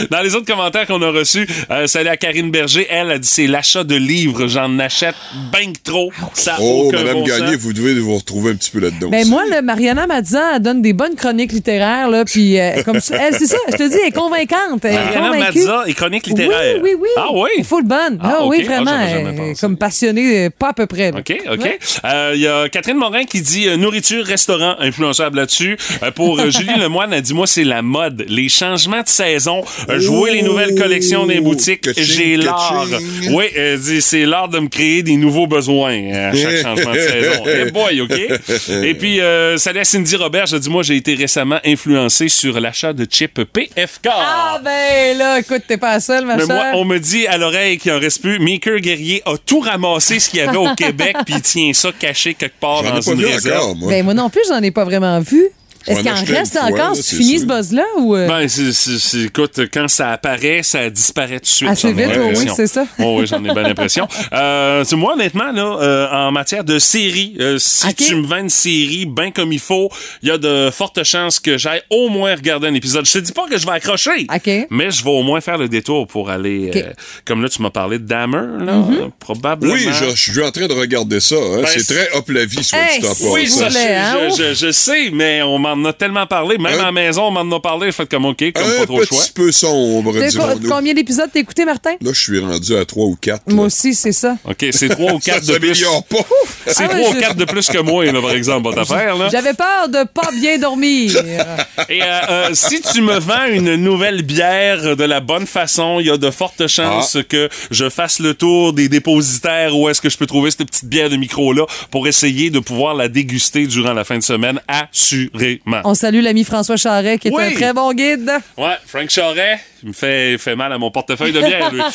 Dans les autres commentaires qu'on a reçus, euh, salut à Karine Berger. Elle a dit c'est l'achat de livres. J'en achète ben que trop. Ça a Oh, aucun Madame bon Gagné, sens. vous devez vous retrouver un petit peu là-dedans. Ben aussi. moi, le Mariana Mazza, elle donne des bonnes chroniques littéraires, là, puis euh, comme ça, elle, c'est ça, je te dis, elle est convaincante. Elle est convaincue. Chronique littéraire. Oui, oui, oui. Ah oui? Il faut le bonne. Ah, Ah, ok. oui, Ah, vraiment. j'avais jamais elle est pensé. comme passionnée, euh, pas à peu près. là. OK, OK. Ouais. Euh, Il y a Catherine Morin qui dit euh, nourriture, restaurant, influençable là-dessus. Euh, pour euh, Julie Lemoine, elle dit moi, c'est la mode. Les changements de saison, euh, jouer les nouvelles collections des boutiques. Ka-ching, J'ai l'art. Oui, elle dit c'est l'art de me créer des nouveaux besoins euh, à chaque changement de saison. Eh boy, OK. Et puis, euh, salut à Cindy Robert. Je dis moi, j'ai été récemment influencé sur l'achat de chips PFK. Ah, ben là, écoute, t'es pas la seule, ma Mais moi, on me dit à l'oreille qu'il en reste plus. Maker Guerrier a tout ramassé ce qu'il y avait au Québec, puis il tient ça caché quelque part dans une réserve. encore, moi. Ben moi non plus, j'en ai pas vraiment vu. Est-ce qu'il en reste fois, encore? là, si tu finis ce buzz-là ou. euh? Ben, c'est, écoute, quand ça apparaît, ça disparaît tout de suite. Assez vite, oui, c'est ça. Oh, oui, j'en ai bien l'impression. Euh, c'est moi, honnêtement, là, euh, en matière de série, euh, si tu me vends une série bien comme il faut, il y a de fortes chances que j'aille au moins regarder un épisode. Je te dis pas que je vais accrocher, OK. mais je vais au moins faire le détour pour aller... Euh, comme là, tu m'as parlé de Dahmer, là, Mhm. euh, probablement. Oui, je, je suis en train de regarder ça. hein. Ben, c'est très hop la vie, soit Hey, dit en c'est- Oui, voulez, hein? je, je, je sais, mais on m'en a tellement parlé. Même Un- à la maison, on m'en a parlé. Fait comme OK, comme pas Un trop le choix. petit peu sombre. Combien d'épisodes t'as écouté, Martin? Là, je suis rendu à 3 ou 4. Moi aussi, c'est ça. OK, c'est trois ou Ça quatre de plus. s'améliore pas. C'est Ah ouais, trois ou je- quatre de plus que moi, là, par exemple, votre affaire. Là. J'avais peur de pas bien dormir. Et euh, euh, si tu me vends une nouvelle bière de la bonne façon, il y a de fortes chances Ah. que je fasse le tour des dépositaires où est-ce que je peux trouver cette petite bière de micro-là pour essayer de pouvoir la déguster durant la fin de semaine, assurément. On salue l'ami François Charret, qui est Oui. un très bon guide. Ouais, Frank Charret, il me fait, il fait mal à mon portefeuille de bière, lui.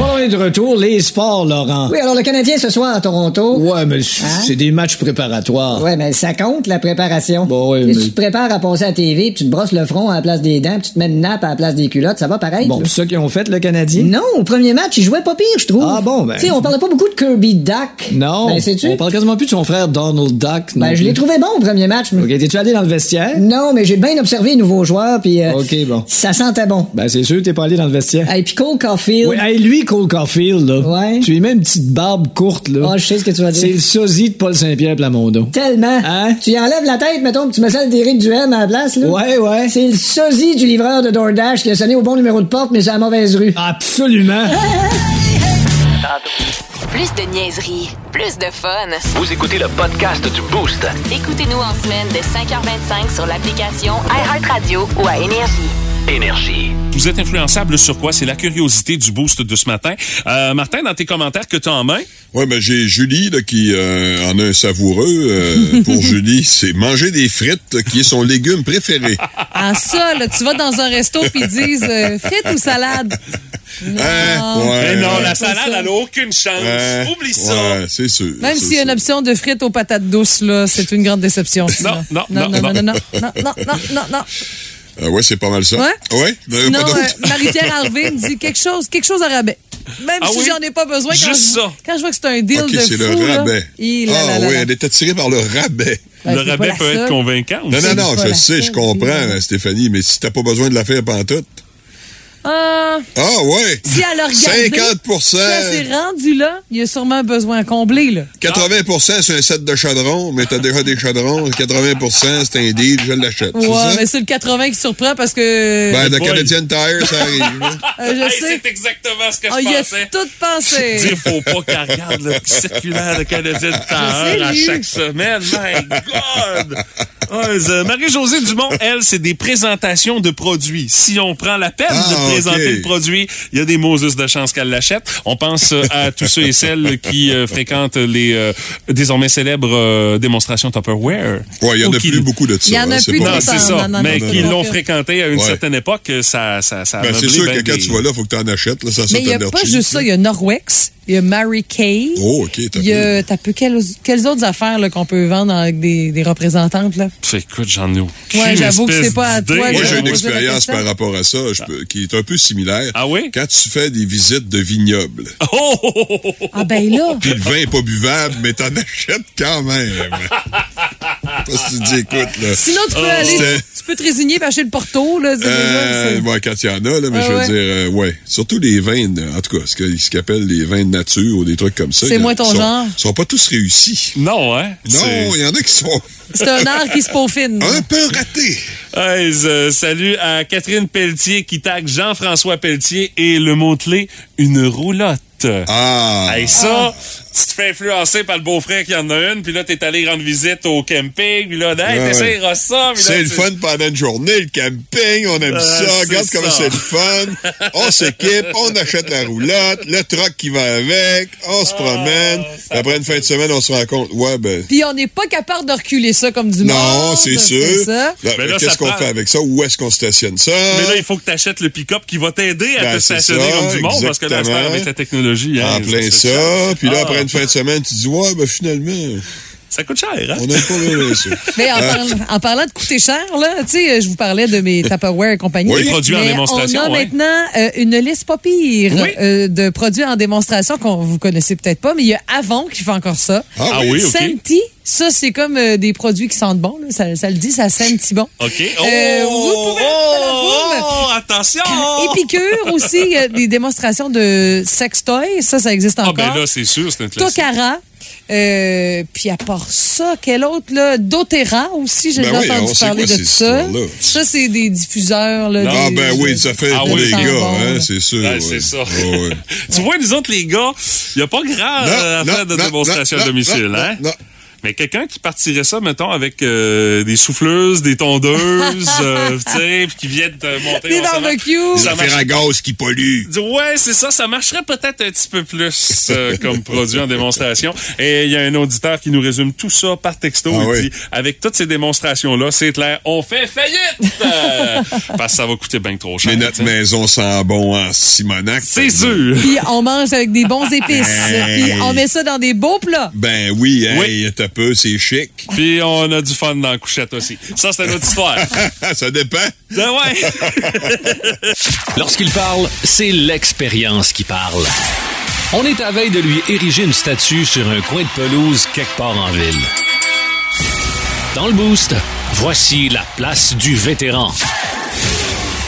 On est de retour, les sports, Laurent. Oui, alors le Canadien ce soir à Toronto. Ouais, mais c- c'est des matchs préparatoires. Ouais, mais ça compte, la préparation. Bon, ouais, Si mais- tu te prépares à passer à la TV, puis tu te brosses le front à la place des dents, puis tu te mets une nappe à la place des culottes, ça va pareil. Bon, c'est ça qu'ils ont fait, le Canadien? Non, au premier match, il jouait pas pire, je trouve. Ah bon, ben- Tu sais, on parlait pas beaucoup de Kirby Duck. Non. Ben, sais-tu? On parle quasiment plus de son frère Donald Duck. non Ben, je l'ai trouvé bon au premier match. moi. Ok, t'es-tu allé dans le vestiaire? Non, mais j'ai bien observé les nouveaux joueurs, puis euh, Ok, bon. ça sentait bon. Ben, c'est sûr que t'es pas allé dans le vestiaire. Et puis Cole Caulfield. Oui, hey, lui, Cole Caulfield, là. Ouais. Tu lui mets une petite barbe courte, là. Ah, je sais ce que tu vas dire. c'est le sosie de Paul Saint-Pierre Plamondon. Tellement. Hein? Tu y enlèves la tête, mettons, puis tu mets celle d'Éric Duhem à la place, là. Ouais, ouais. C'est le sosie du livreur de DoorDash qui a sonné au bon numéro de porte, mais c'est à la mauvaise rue. Absolument. Plus de niaiserie, plus de fun. Vous écoutez le podcast du Boost. Écoutez-nous en semaine de 5h25 sur l'application iHeartRadio ou à Énergie. Énergie. Vous êtes influençable sur quoi? C'est la curiosité du boost de ce matin. Euh, Martin, dans tes commentaires que tu as en main, Ouais, ben j'ai Julie là, qui euh, en a un savoureux. euh, pour Julie, c'est manger des frites qui est son légume préféré. En ça, là, tu vas dans un resto puis ils disent euh, frites ou salade? Non. Hein? Ouais, Mais non, ouais. la salade, elle n'a aucune chance. Ouais, Oublie ça. Ouais, c'est sûr. Même s'il y a une option de frites aux patates douces, là, c'est une grande déception. ça. non, non, non, non, non. non, non, non, non, non, non, non. Ah ouais, c'est pas mal ça. Ouais? Ouais? D'autre? euh, Marie-Pierre Harvey me dit quelque chose, quelque chose à rabais. Même Ah si oui? j'en ai pas besoin, quand, Juste je, ça. quand je vois que c'est un deal OK, de c'est fou, le là, rabais. là, ah là, là, oui, elle est attirée par le rabais. Ben, le c'est rabais peut être seule. convaincant. Non, aussi. non, non, je sais, seule, je comprends, évidemment. Stéphanie, mais si t'as pas besoin de la faire pantoute. Ah, Ah ouais! si elle a regardé, 50 si elle s'est rendue là, il y a sûrement un besoin à combler, là. 80% c'est un set de chaudrons, mais t'as déjà des chaudrons. 80% c'est un deal, je l'achète. c'est Ouais, ça? mais c'est le 80 qui surprend parce que Ben, de. Canadian Tire, ça arrive. euh, je Hey, sais. c'est exactement ce que Ah, je il a pensais. tout pensé. Dire, faut pas qu'elle regarde le circulaire de sais, Terre à chaque semaine. My God! Ouais, euh, Marie-Josée Dumont, elle, c'est des présentations de produits. Si on prend la peine Ah, de présenter le produit, il y a des Moses de chance qu'elle l'achète. On pense euh, à tous ceux et celles qui euh, fréquentent les euh, désormais célèbres euh, démonstrations Tupperware. Ouais, il y en a plus beaucoup de ça. Il y en a hein, c'est plus Non, c'est ça. mais qui l'ont fréquenté à une certaine époque, ça, ça, ça a Ben, c'est sûr ben que quand tu vas là, faut que tu en achètes. Là, ça Mais il n'y a pas juste ça. Il y a Norwex, il y a Mary Kay. Oh, OK, Il y a, peu. t'as peu quelles, quelles autres affaires qu'on peut vendre avec des, des représentantes? Là? Pff, Écoute, j'en ai aucune Ouais, j'avoue que c'est pas à toi, Moi, j'ai une expérience par rapport à ça je peux- qui est un peu similaire. Ah oui? Quand tu fais des visites de vignobles, Oh. Ah ben là, puis le vin est pas buvable, mais t'en achètes quand même. Parce que tu te dis, écoute, là. sinon tu peux Oh, aller, tu peux te résigner et acheter le porto. Là, Euh, ouais, quand il y en a, là, mais Ah je veux ouais. dire, euh, ouais. Surtout les vins, en tout cas, ce qu'ils appellent les vins de nature ou des trucs comme ça. C'est ils moins ton sont, genre. sont pas tous réussis. Non, hein? Non, il y en a qui sont c'est un art qui se peaufine. un peu ratés. Hey, euh, salut à Catherine Pelletier qui tag Jean-François Pelletier et le mot-clé, une roulotte. Ah! Hey, ça, tu te fais influencer par le beau-frère qui en a une, puis là, t'es allé rendre visite au camping, puis là, hey, t'essayeras ça. puis là, C'est le fun pendant une journée, le camping, on aime Euh, ça, regarde comment ça. c'est le fun. On s'équipe, on achète la roulotte, le truck qui va avec, on se promène. Ah, ça- Après une fin de semaine, on se rend compte, ouais, ben, Puis on n'est pas capable de reculer ça comme du monde. non, c'est sûr. ça. Là, Mais là, Qu'est-ce qu'on prend- fait avec ça? Où est-ce qu'on stationne ça? Mais là, il faut que tu achètes le pick-up qui va t'aider à Ben, te stationner ça, comme du monde, parce que là, avec la technologie, hein, en plein ça. Puis là, Ah. après une fin de semaine, tu dis, ouais, ben finalement, Ça coûte cher, hein? on n'aime pas ça. Mais en, parlant- en parlant de coûter cher, là, tu sais, je vous parlais de mes Tupperware et compagnie. Oui. Les produits en démonstration, On a ouais. maintenant euh, une liste pas pire Oui. euh, de produits en démonstration qu'on vous connaissez peut-être pas, mais il y a Avon qui fait encore ça. Ah oui, OK. Senti, ça c'est comme euh, des produits qui sentent bon, là. Ça, ça le dit, ça senti bon. OK. Oh, Euh, vous pouvez- oh, oh, attention! Épicure aussi, il y a des démonstrations de sextoy, ça, ça existe Ah, encore. ben là, c'est sûr, c'est un classique. Tocara. Euh, puis à part ça, quel autre là? doTERRA aussi, j'ai Ben oui, entendu parler quoi, de ça. Ça, c'est des diffuseurs. Là, Ah des- ben oui, ça fait Ah pour oui. les gars, hein, c'est sûr. Ouais, ouais. c'est ça. Ouais. tu vois, nous autres, les gars, il n'y a pas grand euh, affaire de démonstration à non, domicile, non, hein? Mais quelqu'un qui partirait ça, mettons, avec euh, des souffleuses, des tondeuses, euh, tu sais, puis qui viennent te monter Des barbecues. Ça Faire à gaz qui pollue. Ouais, c'est ça. Ça marcherait peut-être un petit peu plus euh, comme produit en démonstration. Et il y a un auditeur qui nous résume tout ça par texto. Ah il oui. dit, avec toutes ces démonstrations-là, c'est clair, on fait faillite! Euh, parce que ça va coûter bien trop cher. Mais notre maison sent bon en Simonac. C'est sûr! Puis on mange avec des bons épices. Hey. Puis on met ça dans des beaux plats. Ben oui, Oui. hey, t'as peu, c'est chic. Puis on a du fun dans la couchette aussi. Ça, c'est notre histoire. Ça dépend. Ben ouais! Lorsqu'il parle, c'est l'expérience qui parle. On est à veille de lui ériger une statue sur un coin de pelouse quelque part en ville. Dans le boost, voici la place du vétéran.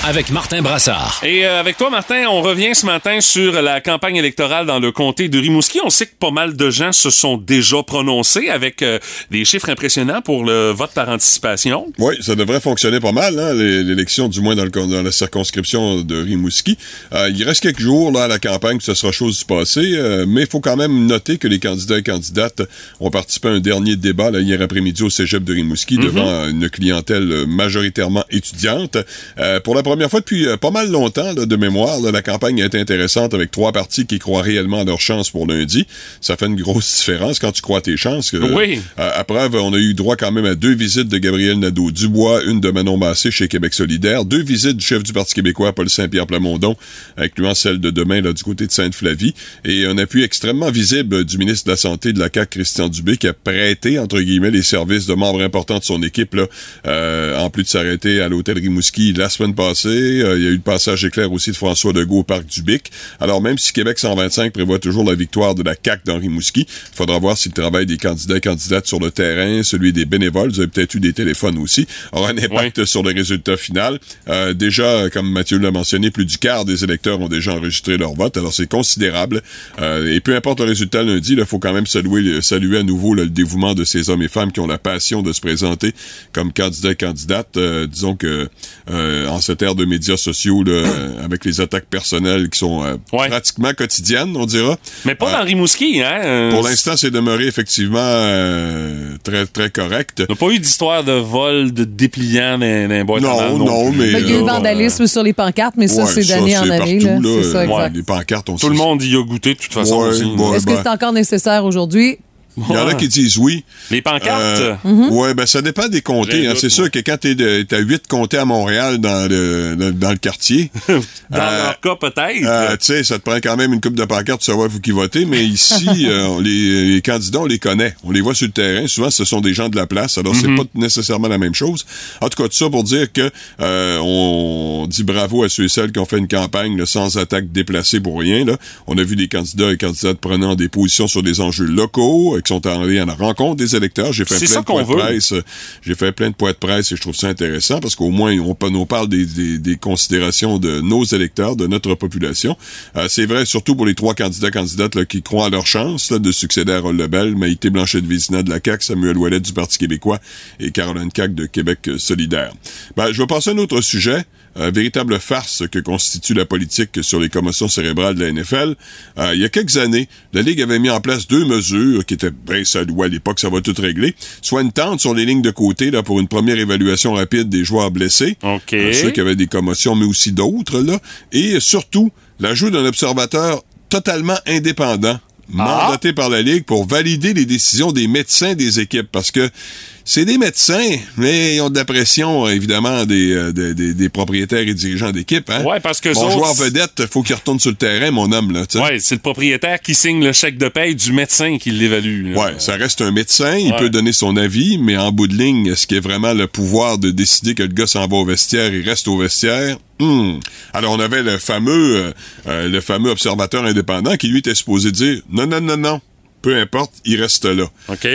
Avec Martin Brassard. Et euh, avec toi, Martin, on revient ce matin sur la campagne électorale dans le comté de Rimouski. On sait que pas mal de gens se sont déjà prononcés avec euh, des chiffres impressionnants pour le vote par anticipation. Oui, ça devrait fonctionner pas mal, hein, l'é- l'élection, du moins dans, le, dans la circonscription de Rimouski. Euh, il reste quelques jours là, à la campagne, puis ce sera chose du passé, euh, mais il faut quand même noter que les candidats et candidates ont participé à un dernier débat là, hier après-midi au cégep de Rimouski devant euh, une clientèle majoritairement étudiante. Euh, pour la première fois depuis euh, pas mal longtemps là, de mémoire, là, la campagne a été intéressante avec trois partis qui croient réellement à leurs chances pour lundi. Ça fait une grosse différence quand tu crois à tes chances. que- Oui. euh, à preuve, on a eu droit quand même à deux visites de Gabriel Nadeau-Dubois, une de Manon Massé chez Québec solidaire, deux visites du chef du Parti québécois, Paul Saint-Pierre Plamondon, incluant celle de demain là, du côté de Sainte-Flavie, et un appui extrêmement visible du ministre de la Santé de la CAQ, Christian Dubé, qui a prêté, entre guillemets, les services de membres importants de son équipe, là, euh, en plus de s'arrêter à l'hôtel Rimouski la semaine passée. Euh, il y a eu le passage éclair aussi de François Legault au Parc du Bic. Alors, même si Québec 125 prévoit toujours la victoire de la CAQ dans Rimouski, il faudra voir si le travail des candidats et candidates sur le terrain, celui des bénévoles, vous avez peut-être eu des téléphones aussi, aura un impact sur le résultat final. Euh, déjà, comme Mathieu l'a mentionné, plus du quart des électeurs ont déjà enregistré leur vote, alors c'est considérable. Euh, et peu importe le résultat lundi, il faut quand même saluer, saluer à nouveau là, le dévouement de ces hommes et femmes qui ont la passion de se présenter comme candidats et candidates. Euh, disons que euh, en cette ère de médias sociaux, là, euh, avec les attaques personnelles qui sont euh, Ouais. pratiquement quotidiennes, on dira. Mais pas Euh, dans Rimouski, hein? euh, Pour l'instant, c'est demeuré effectivement euh, très très correct. On n'a pas eu d'histoire de vol, de dépliant boîtes à Non, non, plus. mais, il y a eu vandalisme sur les pancartes, mais ça, Ouais, c'est d'année en année. partout, là. là. C'est ça, Ouais, exact. les pancartes, on Tout le monde y a goûté, de toute façon. Ouais, aussi. ouais. Est-ce que ben- c'est encore nécessaire aujourd'hui? Il y en a qui disent oui. Les pancartes, Euh, Mhm. Ouais, ben ça dépend des comtés. Hein. C'est sûr que quand t'es de- t'as huit comtés à Montréal dans le dans, dans le quartier, dans euh, leur cas, peut-être. euh, tu sais, ça te prend quand même une coupe de pancartes pour savoir vous qui votez. Mais ici, euh, on les, les candidats, on les connaît. On les voit sur le terrain. Souvent, ce sont des gens de la place. Alors, c'est pas nécessairement la même chose. En tout cas, tout ça pour dire que euh, on dit bravo à ceux et celles qui ont fait une campagne là, sans attaque déplacée pour rien. Là. On a vu des candidats et candidates prenant des positions sur des enjeux locaux, qui sont allés à la rencontre des électeurs. J'ai fait plein de points de presse. euh, J'ai fait plein de points de presse et je trouve ça intéressant parce qu'au moins on, on parle des, des- des considérations de nos électeurs, de notre population. Euh, c'est vrai surtout pour les trois candidats candidates là, qui croient à leur chance là, de succéder à Roll Lebel, Maïté Blanchet de Vézina de la CAQ, Samuel Ouellet du Parti québécois et Caroline Cac de Québec euh, solidaire. Ben, je vais passer à un autre sujet. Euh, véritable farce que constitue la politique sur les commotions cérébrales de la NFL. Euh, il y a quelques années, la Ligue avait mis en place deux mesures qui étaient, ben, ça doit à l'époque, ça va tout régler. Soit une tente sur les lignes de côté, là, pour une première évaluation rapide des joueurs blessés. OK. Euh, ceux qui avaient des commotions, mais aussi d'autres, là. Et surtout, l'ajout d'un observateur totalement indépendant, mandaté par la Ligue pour valider les décisions des médecins des équipes. Parce que c'est des médecins, mais ils ont de la pression, évidemment, des, euh, des, des- des propriétaires et dirigeants d'équipe. Hein? Ouais, parce que Mon joueur vedette, faut qu'il retourne sur le terrain, mon homme. Là. Ouais, c'est le propriétaire qui signe le chèque de paye du médecin qui l'évalue. là. Ouais, ça reste un médecin, il Ouais. peut donner son avis, mais en bout de ligne, est-ce qu'il y a vraiment le pouvoir de décider que le gars s'en va au vestiaire et reste au vestiaire? Hmm. Alors, on avait le fameux, euh, euh, le fameux observateur indépendant qui, lui, était supposé dire, non, non, non, non, peu importe, il reste là. OK?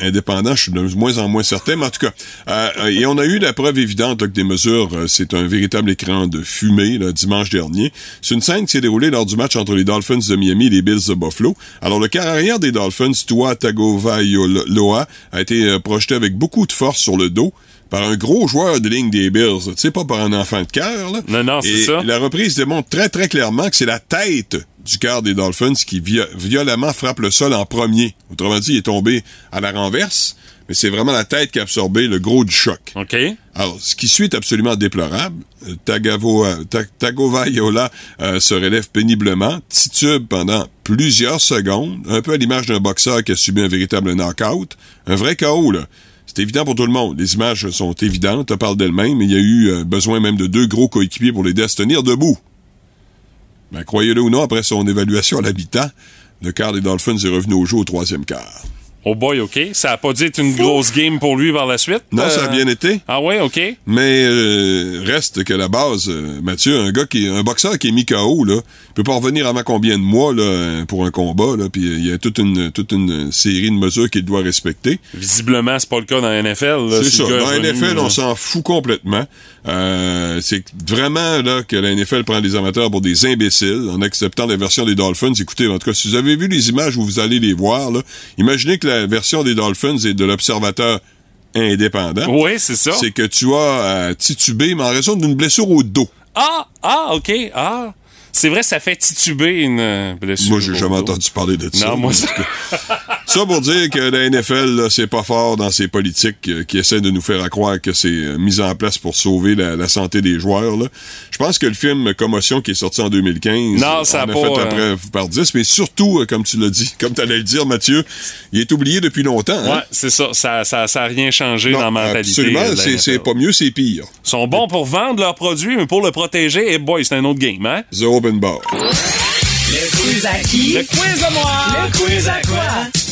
Indépendant, je suis de moins en moins certain, mais en tout cas, euh, euh, et on a eu la preuve évidente là, que des mesures, euh, c'est un véritable écran de fumée là, dimanche dernier. C'est une scène qui s'est déroulée lors du match entre les Dolphins de Miami et les Bills de Buffalo. Alors, le quart arrière des Dolphins, Tua Tagovailoa, a été euh, projeté avec beaucoup de force sur le dos par un gros joueur de ligne des Bills. Tu sais, pas par un enfant de cœur. là. Non, non, c'est ça. La reprise démontre très, très clairement que c'est la tête du quart des Dolphins qui vio- violemment frappe le sol en premier. Autrement dit, il est tombé à la renverse, mais c'est vraiment la tête qui a absorbé le gros du choc. OK. Alors, ce qui suit est absolument déplorable. Euh, Tagavo- Ta- Tagovailoa euh, se relève péniblement, titube pendant plusieurs secondes, un peu à l'image d'un boxeur qui a subi un véritable knockout. Un vrai KO, là. C'est évident pour tout le monde. Les images sont évidentes, parlent d'elles-mêmes, mais il y a eu euh, besoin même de deux gros coéquipiers pour l'aider à se tenir debout. Ben, croyez-le ou non, après son évaluation à l'habitant, le quart des Dolphins est revenu au jeu au troisième quart. Oh boy, OK. Ça a pas dû être une grosse game pour lui par la suite? Non, ça a Euh, bien été. Ah ouais, OK. Mais euh, reste que la base, euh, Mathieu, un gars qui est un boxeur qui est mis KO, là, il peut pas revenir avant combien de mois là, pour un combat, là, puis il y a toute une toute une série de mesures qu'il doit respecter. Visiblement, c'est pas le cas dans la NFL. là, C'est si ça. Dans la NFL, là. on s'en fout complètement. Euh, c'est vraiment là que la NFL prend les amateurs pour des imbéciles en acceptant la version des Dolphins. Écoutez, en tout cas, si vous avez vu les images où vous allez les voir, là, imaginez que la version des Dolphins est de l'observateur indépendant. Oui, c'est ça. C'est que tu as à tituber, mais en raison d'une blessure au dos. Ah, ah, OK. Ah. C'est vrai, ça fait tituber une euh, blessure. Moi, j'ai jamais dos. entendu parler de ça. Non, moi. ça pour dire que la NFL, c'est pas fort dans ses politiques euh, qui essaient de nous faire croire que c'est euh, mis en place pour sauver la, la santé des joueurs. Là. Je pense que le film Commotion qui est sorti en 2015, Non, ça on a a pas, fait euh, après par 10, mais surtout, comme tu l'as dit, comme tu allais le dire, Mathieu, il est oublié depuis longtemps. hein? Ouais, c'est ça. Ça, ça, ça a rien changé Non, dans la mentalité. absolument, c'est, pas mieux, c'est pire. Ils sont bons pour vendre leurs produits, mais pour le protéger, et boy, c'est un autre game, hein? The Open Bar. Le quiz à qui? Le quiz à moi! Le quiz à quoi?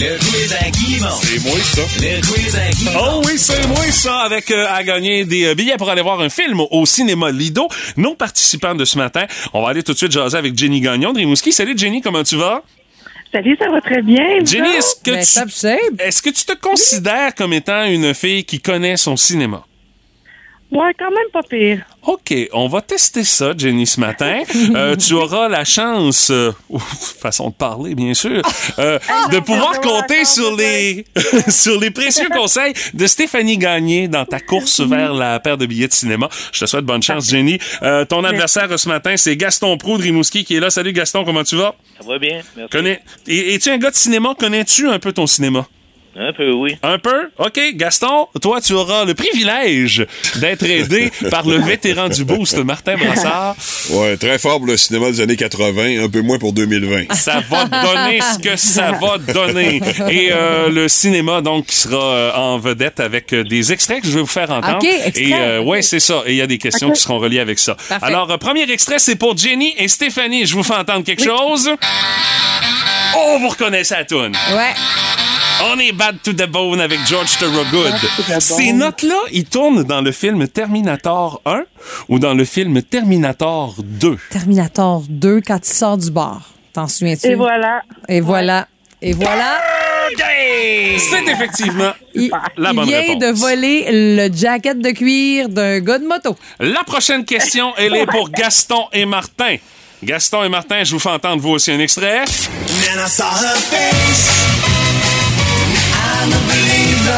Le quiz à Guy Mon. C'est moi, ça. Le quiz à Guy Mon. Oh oui, c'est moi ça, avec euh, à gagner des euh, billets pour aller voir un film au cinéma Lido. Nos participants de ce matin, on va aller tout de suite jaser avec Jenny Gagnon de Rimouski. Salut Jenny, comment tu vas? Salut, ça va très bien. Jenny, autres? est-ce que, Ben, tu, est-ce que tu te considères comme étant une fille qui connaît son cinéma? Ouais, quand même pas pire. OK, on va tester ça, Jenny, ce matin. Euh, tu auras la chance, euh, façon de parler, bien sûr, euh, de pouvoir compter sur les, sur les précieux conseils de Stéphanie Gagné dans ta course vers la paire de billets de cinéma. Je te souhaite bonne chance, Jenny. Euh, ton adversaire ce matin, c'est Gaston Proud de Rimouski qui est là. Salut Gaston, comment tu vas? Ça va bien, merci. Connais, es- es-tu un gars de cinéma? Connais-tu un peu ton cinéma? Un peu, oui. Un peu? OK. Gaston, toi, tu auras le privilège d'être aidé par le vétéran du boost, Martin Brassard. Ouais, très fort pour le cinéma des années 80, un peu moins pour 2020. Ça va donner ce que ça va donner. Et euh, le cinéma, donc, qui sera euh, en vedette avec euh, des extraits que je vais vous faire entendre. OK, extraits. Et euh, ouais, c'est ça. Et il y a des questions qui seront reliées avec ça. Parfait. Alors, euh, premier extrait, c'est pour Jenny et Stéphanie. Je vous fais entendre quelque chose. Oh, vous reconnaissez la toune. Ouais. On est Bad to the Bone avec George Thorogood. Ces notes-là, ils tournent dans le film Terminator 1 ou dans le film Terminator 2. Terminator 2 quand il sort du bar. T'en souviens-tu? Et voilà. Et voilà. Et voilà. C'est effectivement Il, la il bonne vient réponse. de voler le jacket de cuir d'un gars de moto. La prochaine question, elle est pour Gaston et Martin. Gaston et Martin, je vous fais entendre vous aussi un extrait.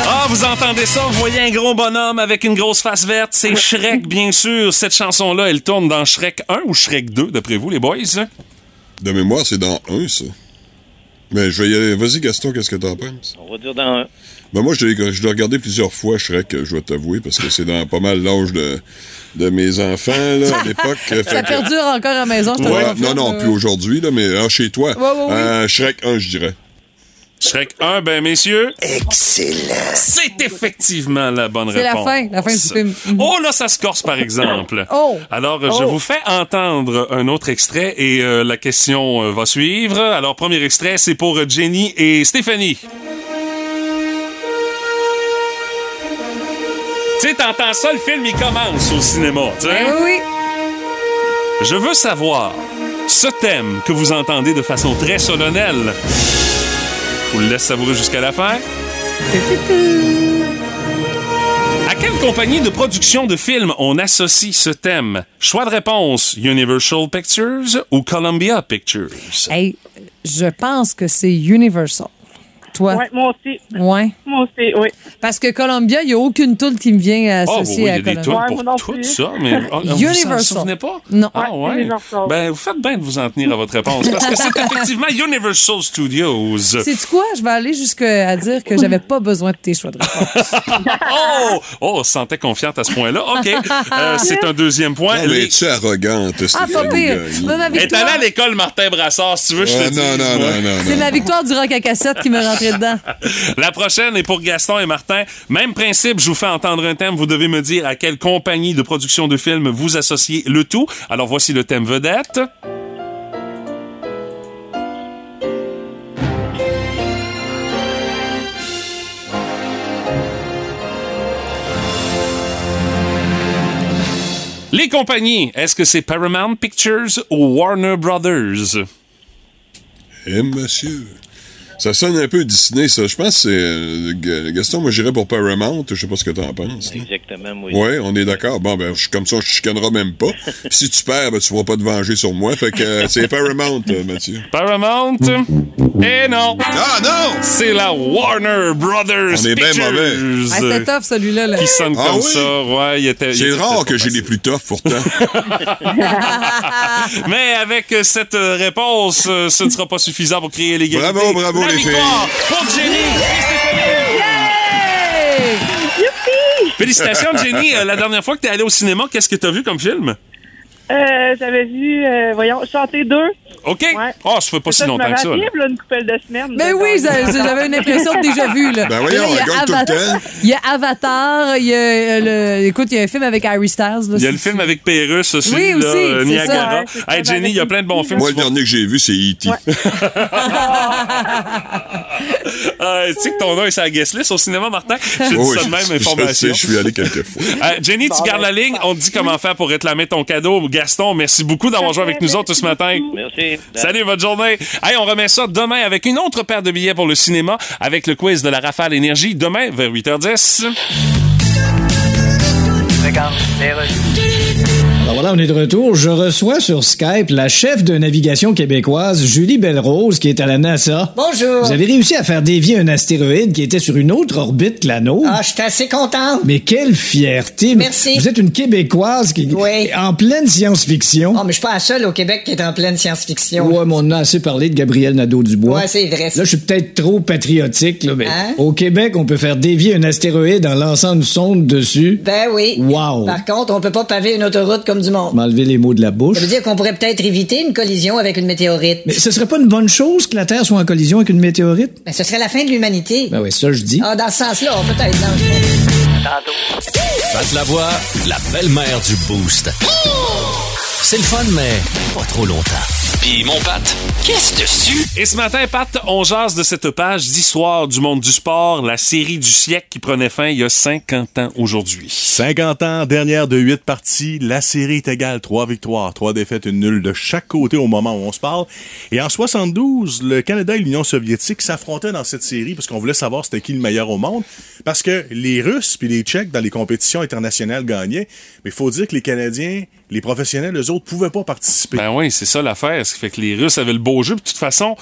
Ah, vous entendez ça? Vous voyez un gros bonhomme avec une grosse face verte. C'est Shrek, bien sûr. Cette chanson-là, elle tourne dans Shrek 1 ou Shrek 2, d'après vous, les boys? De mémoire, c'est dans un, ça. Mais je vais y aller. Vas-y, Gaston, qu'est-ce que t'en penses? On va dire dans un. Ben moi, je l'ai je l'ai regardé plusieurs fois, Shrek, je dois t'avouer, parce que c'est dans pas mal l'âge de, de mes enfants, là, à l'époque. Ça que- perdure encore à la maison, je te Ouais, non, non, plus aujourd'hui, là, mais ah, chez toi. Ouais, ouais, ouais. Euh, Shrek 1, je dirais. Shrek 1, ben messieurs. Excellent. C'est effectivement la bonne C'est la réponse. fin, la fin du film. Mhm. Oh là, ça se corse par exemple. Oh. Alors, je Oh. vous fais entendre un autre extrait et euh, la question euh, va suivre. Alors, premier extrait, c'est pour Jenny et Stéphanie. Tu sais, t'entends ça, le film, il commence au cinéma, tu sais. Ben oui, Je veux savoir ce thème que vous entendez de façon très solennelle. Je vous laisse savourer jusqu'à la fin. À quelle compagnie de production de films on associe ce thème? Choix de réponse, Universal Pictures ou Columbia Pictures? je pense que c'est Universal. Toi. Ouais, moi aussi. Ouais. Moi aussi, oui. Parce que Columbia, il n'y a aucune toule qui me vient Ah, oui, associée il y à a des Columbia. tunes Ouais, pour moi non tout ça, mais ah, vous vous Universal. souvenez pas? Non. Ah Ouais? Universal. Ben, vous faites bien de vous en tenir à votre réponse, parce que c'est effectivement Universal Studios. C'est quoi? Je vais aller jusqu'à dire que j'avais pas besoin de tes choix de réponse. Oh! Oh, on se sentait confiante à ce point-là. OK. Euh, c'est un deuxième point. Non, mais es-tu arrogante, Ah, pas pire. Elle est allée à l'école Martin Brassard, si tu veux, je te dis. non, non, non, non, c'est ma victoire du rock à cassette qui me rentrait dedans. La prochaine est pour Gaston et Martin. Même principe, je vous fais entendre un thème. Vous devez me dire à quelle compagnie de production de films vous associez le tout. Alors voici le thème vedette. Les compagnies, est-ce que c'est Paramount Pictures ou Warner Brothers? Eh, monsieur. Ça sonne un peu Disney, ça. Je pense que c'est. euh, Gaston, moi, j'irais pour Paramount. Je sais pas ce que t'en penses. Exactement, oui. Ouais, on est d'accord. Bon, ben, je- comme ça, on chicanera même pas. Puis si tu perds, ben, tu pourras pas te venger sur moi. Fait que euh, c'est Paramount, euh, Mathieu. Paramount? Et non! Ah, non! C'est la Warner Brothers On est bien mauvais. Ah, C'était tough, celui-là. là. Qui sonne Ah comme oui? ça. Ouais, il était. C'est rare que j'ai les plus tough, pourtant. Mais avec cette réponse, ce ne sera pas suffisant pour créer l'égalité. Bravo, bravo, La les victoire pour Jenny et Stéphanie. Félicitations, Jenny. Euh, La dernière fois que tu es allée au cinéma, qu'est-ce que tu as vu comme film? Euh, J'avais vu, euh, voyons, chanter deux. OK. Ouais. Oh, ça fait pas si longtemps que ça. là. là, une couple de semaines. Ben de oui, j'avais une impression de déjà vu. Là. Ben voyons, Là, il y a elle gagne tout le Avatar- temps. Il y a Avatar, il y a euh, le. Écoute, il y a un film avec Harry Styles. là, Il y a le film avec Pérus aussi, Oui, là, aussi, c'est Niagara. ça. Ouais, c'est hey, Jenny, il y a plein de bons films. moi, le dernier que j'ai vu, c'est E.T. Euh, tu sais que ton nom est sur la guest list au cinéma, Martin? Je te dis Oui, ça de même, je information. sais, Je suis allé quelques fois. Euh, Jenny, tu gardes la ligne. On te dit comment faire pour réclamer ton cadeau. Gaston, merci beaucoup d'avoir joué avec nous autres ce matin. Merci. Salut, bonne journée. Hey, on remet ça demain avec une autre paire de billets pour le cinéma avec le quiz de la Rafale Énergie demain vers 8h10. Alors voilà, on est de retour. Je reçois sur Skype la chef de navigation québécoise, Julie Belrose, qui est à la NASA. Bonjour. Vous avez réussi à faire dévier un astéroïde qui était sur une autre orbite que la nôtre. Ah, je suis assez contente. Mais quelle fierté! Merci. Vous êtes une Québécoise qui Oui. en pleine science-fiction. Oh, mais je suis pas la seule au Québec qui est en pleine science-fiction. Ouais, mais on a assez parlé de Gabriel Nadeau-Dubois. Ouais, c'est vrai. Là, je suis peut-être trop patriotique, là, mais Hein? au Québec, on peut faire dévier un astéroïde en lançant une sonde dessus. Ben oui. Wow! Par contre, on peut pas paver une autoroute comme du monde. M'enlever les mots de la bouche. Ça veut dire qu'on pourrait peut-être éviter une collision avec une météorite. Mais ce serait pas une bonne chose que la Terre soit en collision avec une météorite? Ben, ce serait la fin de l'humanité. Ben oui, ça je dis. Ah, dans ce sens-là, peut-être. non. Pat la voix, la belle-mère du Boost. C'est le fun, mais pas trop longtemps. Puis mon Pat, qu'est-ce dessus? Et ce matin, Pat, on jase de cette page d'histoire du monde du sport, la série du siècle qui prenait fin il y a 50 ans aujourd'hui. 50 ans, dernière de 8 parties, la série est égale, 3 victoires, 3 défaites, une nulle de chaque côté au moment où on se parle. Et en 72, le Canada et l'Union soviétique s'affrontaient dans cette série parce qu'on voulait savoir c'était qui le meilleur au monde. Parce que les Russes puis les Tchèques dans les compétitions internationales gagnaient, mais il faut dire que les Canadiens, les professionnels, eux autres, pouvaient pas participer. Ben oui, c'est ça l'affaire. Ce qui fait que les Russes avaient le beau jeu. Puis de toute façon,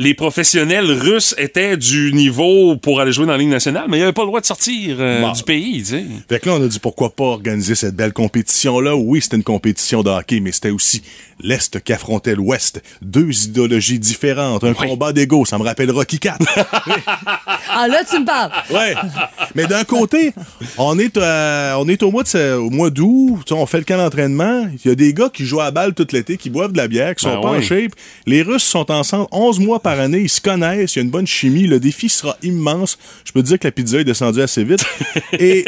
les professionnels russes étaient du niveau pour aller jouer dans la Ligue nationale, mais ils n'avaient pas le droit de sortir euh, Bon. du pays, tu sais. Fait que là, on a dit pourquoi pas organiser cette belle compétition-là. Oui, c'était une compétition de hockey, mais c'était aussi l'Est qui affrontait l'Ouest. Deux idéologies différentes, un combat d'ego, ça me rappelle Rocky 4. Ah, là, tu me parles. ouais. Mais d'un côté, on est, euh, on est au mois de au mois d'août, on fait le camp d'entraînement. Il y a des gars qui jouent à la balle tout l'été, qui boivent de la bière, qui sont Ben pas en shape. Les Russes sont ensemble 11 mois par année, ils se connaissent, il y a une bonne chimie. Le défi sera immense. Je peux te dire que la pizza est descendue assez vite. Et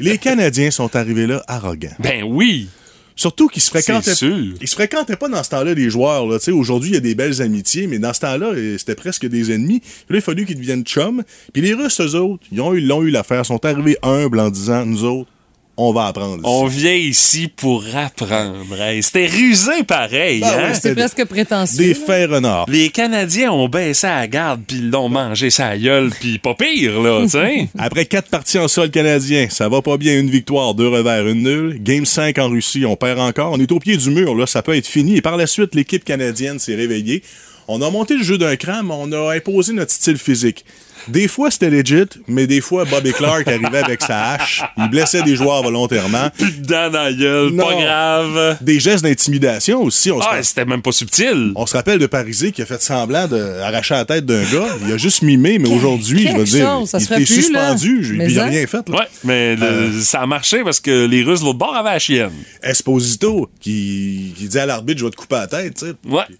les Canadiens sont arrivés là arrogants. Ben oui. Surtout qu'ils se fréquentaient. Ils se fréquentaient pas dans ce temps-là, les joueurs. Là. Aujourd'hui, il y a des belles amitiés, mais dans ce temps-là, euh, c'était presque des ennemis. Puis là, il a fallu qu'ils deviennent chums. Puis les Russes, eux autres, ils ont eu, l'ont eu l'affaire, sont arrivés humbles en disant, nous autres, on va apprendre. ici. On vient ici pour apprendre. Hey, C'était rusé pareil. Ah hein? oui, C'est presque prétentieux. Des faits renards. Les Canadiens ont baissé à la garde, puis ils l'ont mangé sa gueule, puis pas pire, là, tu sais. Après quatre parties en sol canadien, ça va pas bien. Une victoire, deux revers, une nulle. Game 5 en Russie, on perd encore. On est au pied du mur, là, ça peut être fini. Et par la suite, l'équipe canadienne s'est réveillée. On a monté le jeu d'un cran, mais on a imposé notre style physique. Des fois, c'était legit, mais des fois, Bobby Clark arrivait avec sa hache. Il blessait des joueurs volontairement. Dents dans la gueule, pas grave. Des gestes d'intimidation aussi. On se, Ah, c'était même pas subtil. on se rappelle de Parisé qui a fait semblant d'arracher la tête d'un gars. Il a juste mimé, mais aujourd'hui, je veux dire, chose, ça il était là. suspendu. Je- Mais Il a ça. rien fait. là. Ouais, mais le- ça a marché parce que les Russes l'autre bord avaient la chienne. Esposito qui, qui dit à l'arbitre, je vais te couper la tête. tu sais. Ouais. Puis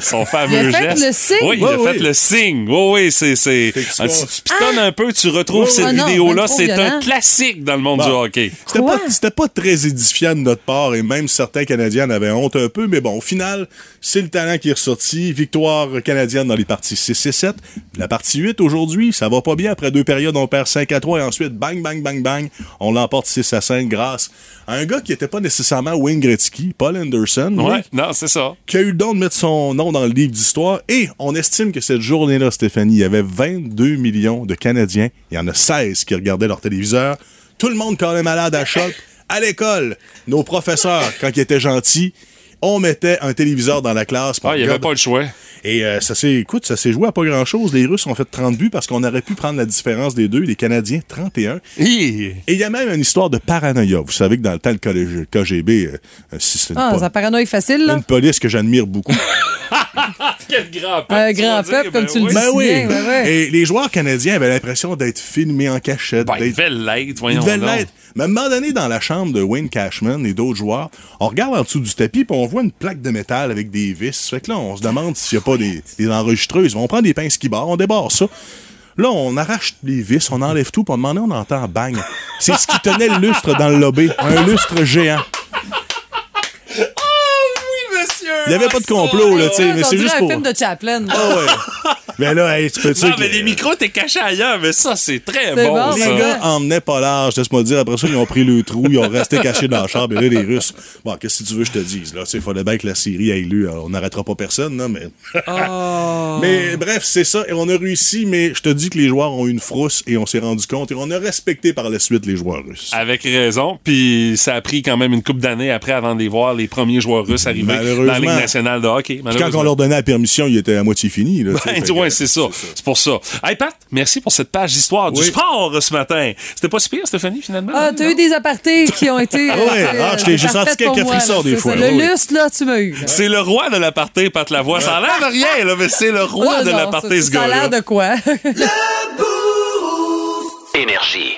Son fameux Il a fait geste. le signe? Oui, il Ouais, a oui. fait le signe. Oui, oui, c'est. c'est... Ah, si tu pitonnes un peu, tu retrouves Ouais, cette. Ah non, vidéo-là. ben C'est un classique dans le monde Bon. du hockey. C'était pas, c'était pas très édifiant de notre part et même certains Canadiens en avaient honte un peu, mais bon, au final, c'est le talent qui est ressorti. Victoire canadienne dans les parties 6 et 7. La partie 8 aujourd'hui, ça va pas bien. Après deux périodes, on perd 5 à 3 et ensuite, bang, bang, bang, bang, on l'emporte 6 à 5 grâce à un gars qui était pas nécessairement Wayne Gretzky, Paul Anderson, Ouais, non, c'est ça. qui a eu le don de mettre son nom dans le livre d'histoire. Et on estime que cette journée-là, Stéphanie, il y avait 22 millions de Canadiens. Il y en a 16 qui regardaient leur téléviseur. Tout le monde quand même malade à choc. À l'école, nos professeurs, quand ils étaient gentils, on mettait un téléviseur dans la classe. Ah, il n'y avait pas le choix. Et euh, ça s'est, écoute, ça s'est joué à pas grand-chose. Les Russes ont fait 30 buts parce qu'on aurait pu prendre la différence des deux. Les Canadiens, 31. Hi. Et il y a même une histoire de paranoïa. Vous savez que dans le temps, le KGB, euh, si c'est une, Ah, po- ça paranoïa facile, là. une police que j'admire beaucoup. Quel grand peuple. Un grand peuple, comme ben tu le oui. dis. Ben oui. bien, ouais, ouais. Et les joueurs canadiens avaient l'impression d'être filmés en cachette. Ben, il d'être- devait l'être, Ils voyons. devaient donc. l'être. Mais à un moment donné, dans la chambre de Wayne Cashman et d'autres joueurs, on regarde en dessous du tapis puis on voit une plaque de métal avec des vis. Fait que là, on se demande s'il n'y a pas des, des enregistreuses. On prend des pinces qui barrent, on débarre ça. Là, on arrache les vis, on enlève tout, puis on demande, on entend bang. C'est ce qui tenait le lustre dans le lobby. Un lustre géant. Il n'y avait pas de complot, là, tu sais, mais c'est juste un pour. film de Chaplin. Ah ouais. Mais là, hey, tu peux Non, dire mais les micros étaient cachés ailleurs, mais ça, c'est très bon, ça. Les gars emmenaient pas large, laisse-moi dire. Après ça, ils ont pris le trou, ils ont resté cachés dans la chambre. Et là, les Russes, bon, qu'est-ce que tu veux que je te dise? Là, il fallait bien que la Syrie ait lu. Alors, on n'arrêtera pas personne, là, mais. Oh. mais bref, c'est ça. Et on a réussi, mais je te dis que les joueurs ont eu une frousse et on s'est rendu compte et on a respecté par la suite les joueurs russes. Avec raison. Puis ça a pris quand même une couple d'années après avant de les voir les premiers joueurs russes arriver dans la Malheureusement. Ligue nationale de hockey. Puis quand on leur donnait la permission, il était à moitié fini. Là, tu sais. Ben, Ouais, c'est ça. C'est pour ça. Hey, Pat, merci pour cette page d'histoire du sport ce matin. C'était pas si pire, Stéphanie, finalement? Ah, t'as eu des apartés qui ont été. Ouais, euh, ah, je t'ai- senti quelques frissons des fois, Le lustre, là, tu m'as eu. C'est le roi de l'aparté, Pat Lavoie. Ça a l'air de rien, là, mais c'est le roi Ah, de l'aparté, ce Ça a gars-là. l'air de quoi? Énergie.